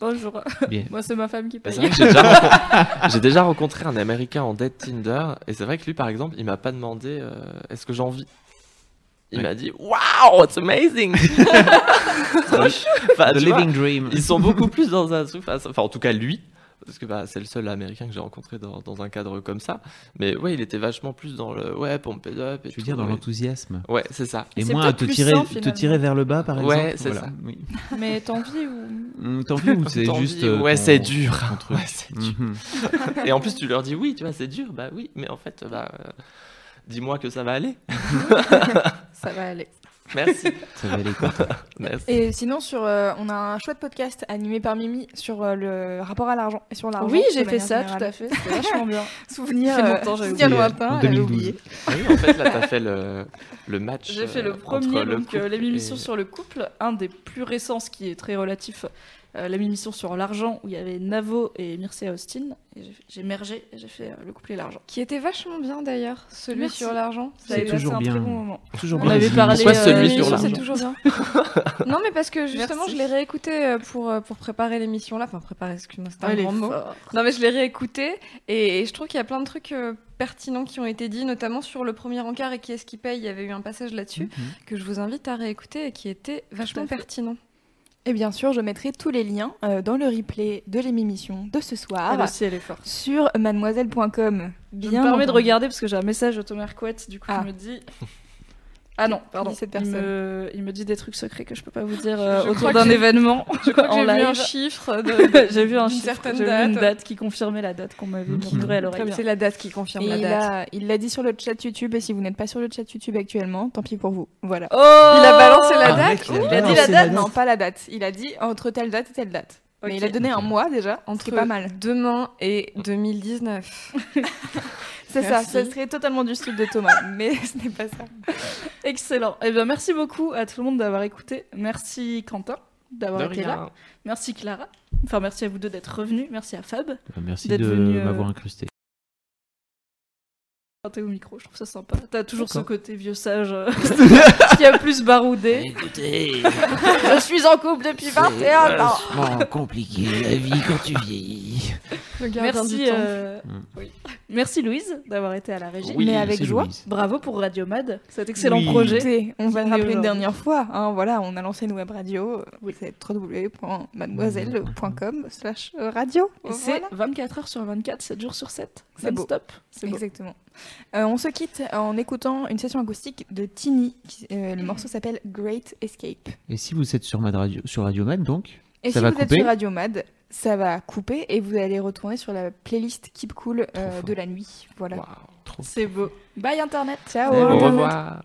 Bonjour. Bien. Moi, c'est ma femme qui Bah, paye. j'ai déjà, rencontré- j'ai déjà rencontré un Américain en date Tinder et c'est vrai que lui, par exemple, il m'a pas demandé euh, est-ce que j'ai envie. Il Ouais. m'a dit Wow, it's amazing. Enfin, The tu vois, Living Dream. ils sont beaucoup plus dans un truc. Enfin, en tout cas, lui, parce que bah, c'est le seul Américain que j'ai rencontré dans, dans un cadre comme ça. Mais ouais, il était vachement plus dans le ouais, pump it up et Je veux tout, dire dans ouais. l'enthousiasme. Ouais, c'est ça. Et C'est moi, à te tirer, sain, te tirer vers le bas, par exemple. Ouais, c'est ça. Oui. Mais t'as envie ou Hum, T'as envie ou c'est juste. euh, ouais, ton- c'est dur. ton truc Ouais, c'est dur. Et en plus, tu leur dis oui, tu vois, c'est dur. Bah oui, mais en fait, bah, euh, dis-moi que ça va aller. Ça va aller Merci. Ça va aller quoi Merci. Et sinon, sur, euh, on a un chouette podcast animé par Mimi sur euh, le rapport à l'argent et sur l'argent. Oui, j'ai fait ça, générale. tout à fait. C'était vachement bien. Souvenir, euh, longtemps, j'avais oublié. lointain, En elle avait 2012. oublié. Ah oui, en fait, là, t'as fait le, le match. J'ai fait euh, le entre premier, donc euh, l'émission et- sur le couple, un des plus récents, ce qui est très relatif. Euh, l'émission sur l'argent où il y avait Navo et Mircea Austin. Et j'ai- j'ai mergé et j'ai fait euh, le couple et l'argent. Qui était vachement bien d'ailleurs, celui Merci. sur l'argent. Ça a été toujours un bien. très bon moment. Toujours On bien avait parlé, Soit celui euh, sur l'argent. c'est toujours bien. non, mais parce que justement, Merci. je l'ai réécouté pour, pour préparer l'émission là. Enfin, préparer, excuse-moi, c'est un grand mot. fort. Non, mais je l'ai réécouté et, et je trouve qu'il y a plein de trucs euh, pertinents qui ont été dit, notamment sur le premier encart et qui est-ce qui paye. Il y avait eu un passage là-dessus Mhm. que je vous invite à réécouter et qui était vachement pertinent. Et bien sûr, je mettrai tous les liens euh, dans le replay de l'émission de ce soir Elle aussi, elle est forte. sur mademoiselle.com. Je Bien me permets de regarder parce que j'ai un message de Thomas Couette, du coup Ah. je me dis. Ah non, pardon. cette il, personne me, il me dit des trucs secrets que je peux pas vous dire euh, autour d'un événement. Je crois que j'ai vu un chiffre de, j'ai vu un chiffre, certaine j'ai vu date. une date qui confirmait la date qu'on m'avait murmurée à l'oreille. C'est la date qui confirme Et la date. il l'a dit sur le chat YouTube, et si vous n'êtes pas sur le chat YouTube actuellement, tant pis pour vous. Voilà. Oh Il a balancé la Ah, date mec, Il a dit la date, date. non, pas la date. Il a dit entre telle date et telle date. Mais il a donné un mois déjà, Entre ce qui est pas mal. demain et 2019. C'est ça, ça serait totalement du style de Thomas, mais ce n'est pas ça. Excellent. Eh bien, merci beaucoup à tout le monde d'avoir écouté. Merci Quentin d'avoir été là. Merci Clara. Enfin, merci à vous deux d'être revenus. Merci à Fab. Euh, Merci D'être de venu, euh, m'avoir incrusté. T'es au micro, je trouve ça sympa. T'as toujours ce côté vieux sage euh, qui a plus baroudé. Écoutez, Je suis en couple depuis 21 ans. vachement compliqué la vie quand tu vieillis. Merci, euh, Mm. oui. merci Louise d'avoir été à la régie. Oui, mais avec C'est joie. Louise. Bravo pour Radio Mad, cet excellent Oui. projet. Écoutez, on va le rappeler une dernière fois. hein, voilà, on a lancé une web radio. C'est www.mademoiselle.com slash radio. Et c'est Voilà. 24 heures sur 24, 7 jours sur 7. C'est stop. C'est beau. Exactement. Euh, on se quitte en écoutant une session acoustique de Tini. qui- euh, le morceau s'appelle Great Escape. Et si vous êtes sur, Mad Radio, sur Radio Mad, donc, Et Ça si va vous êtes sur Radio Mad, ça va couper et vous allez retourner sur la playlist Keep Cool euh, de la nuit. Voilà. C'est beau. Bye Internet. Ciao. Au Internet. revoir.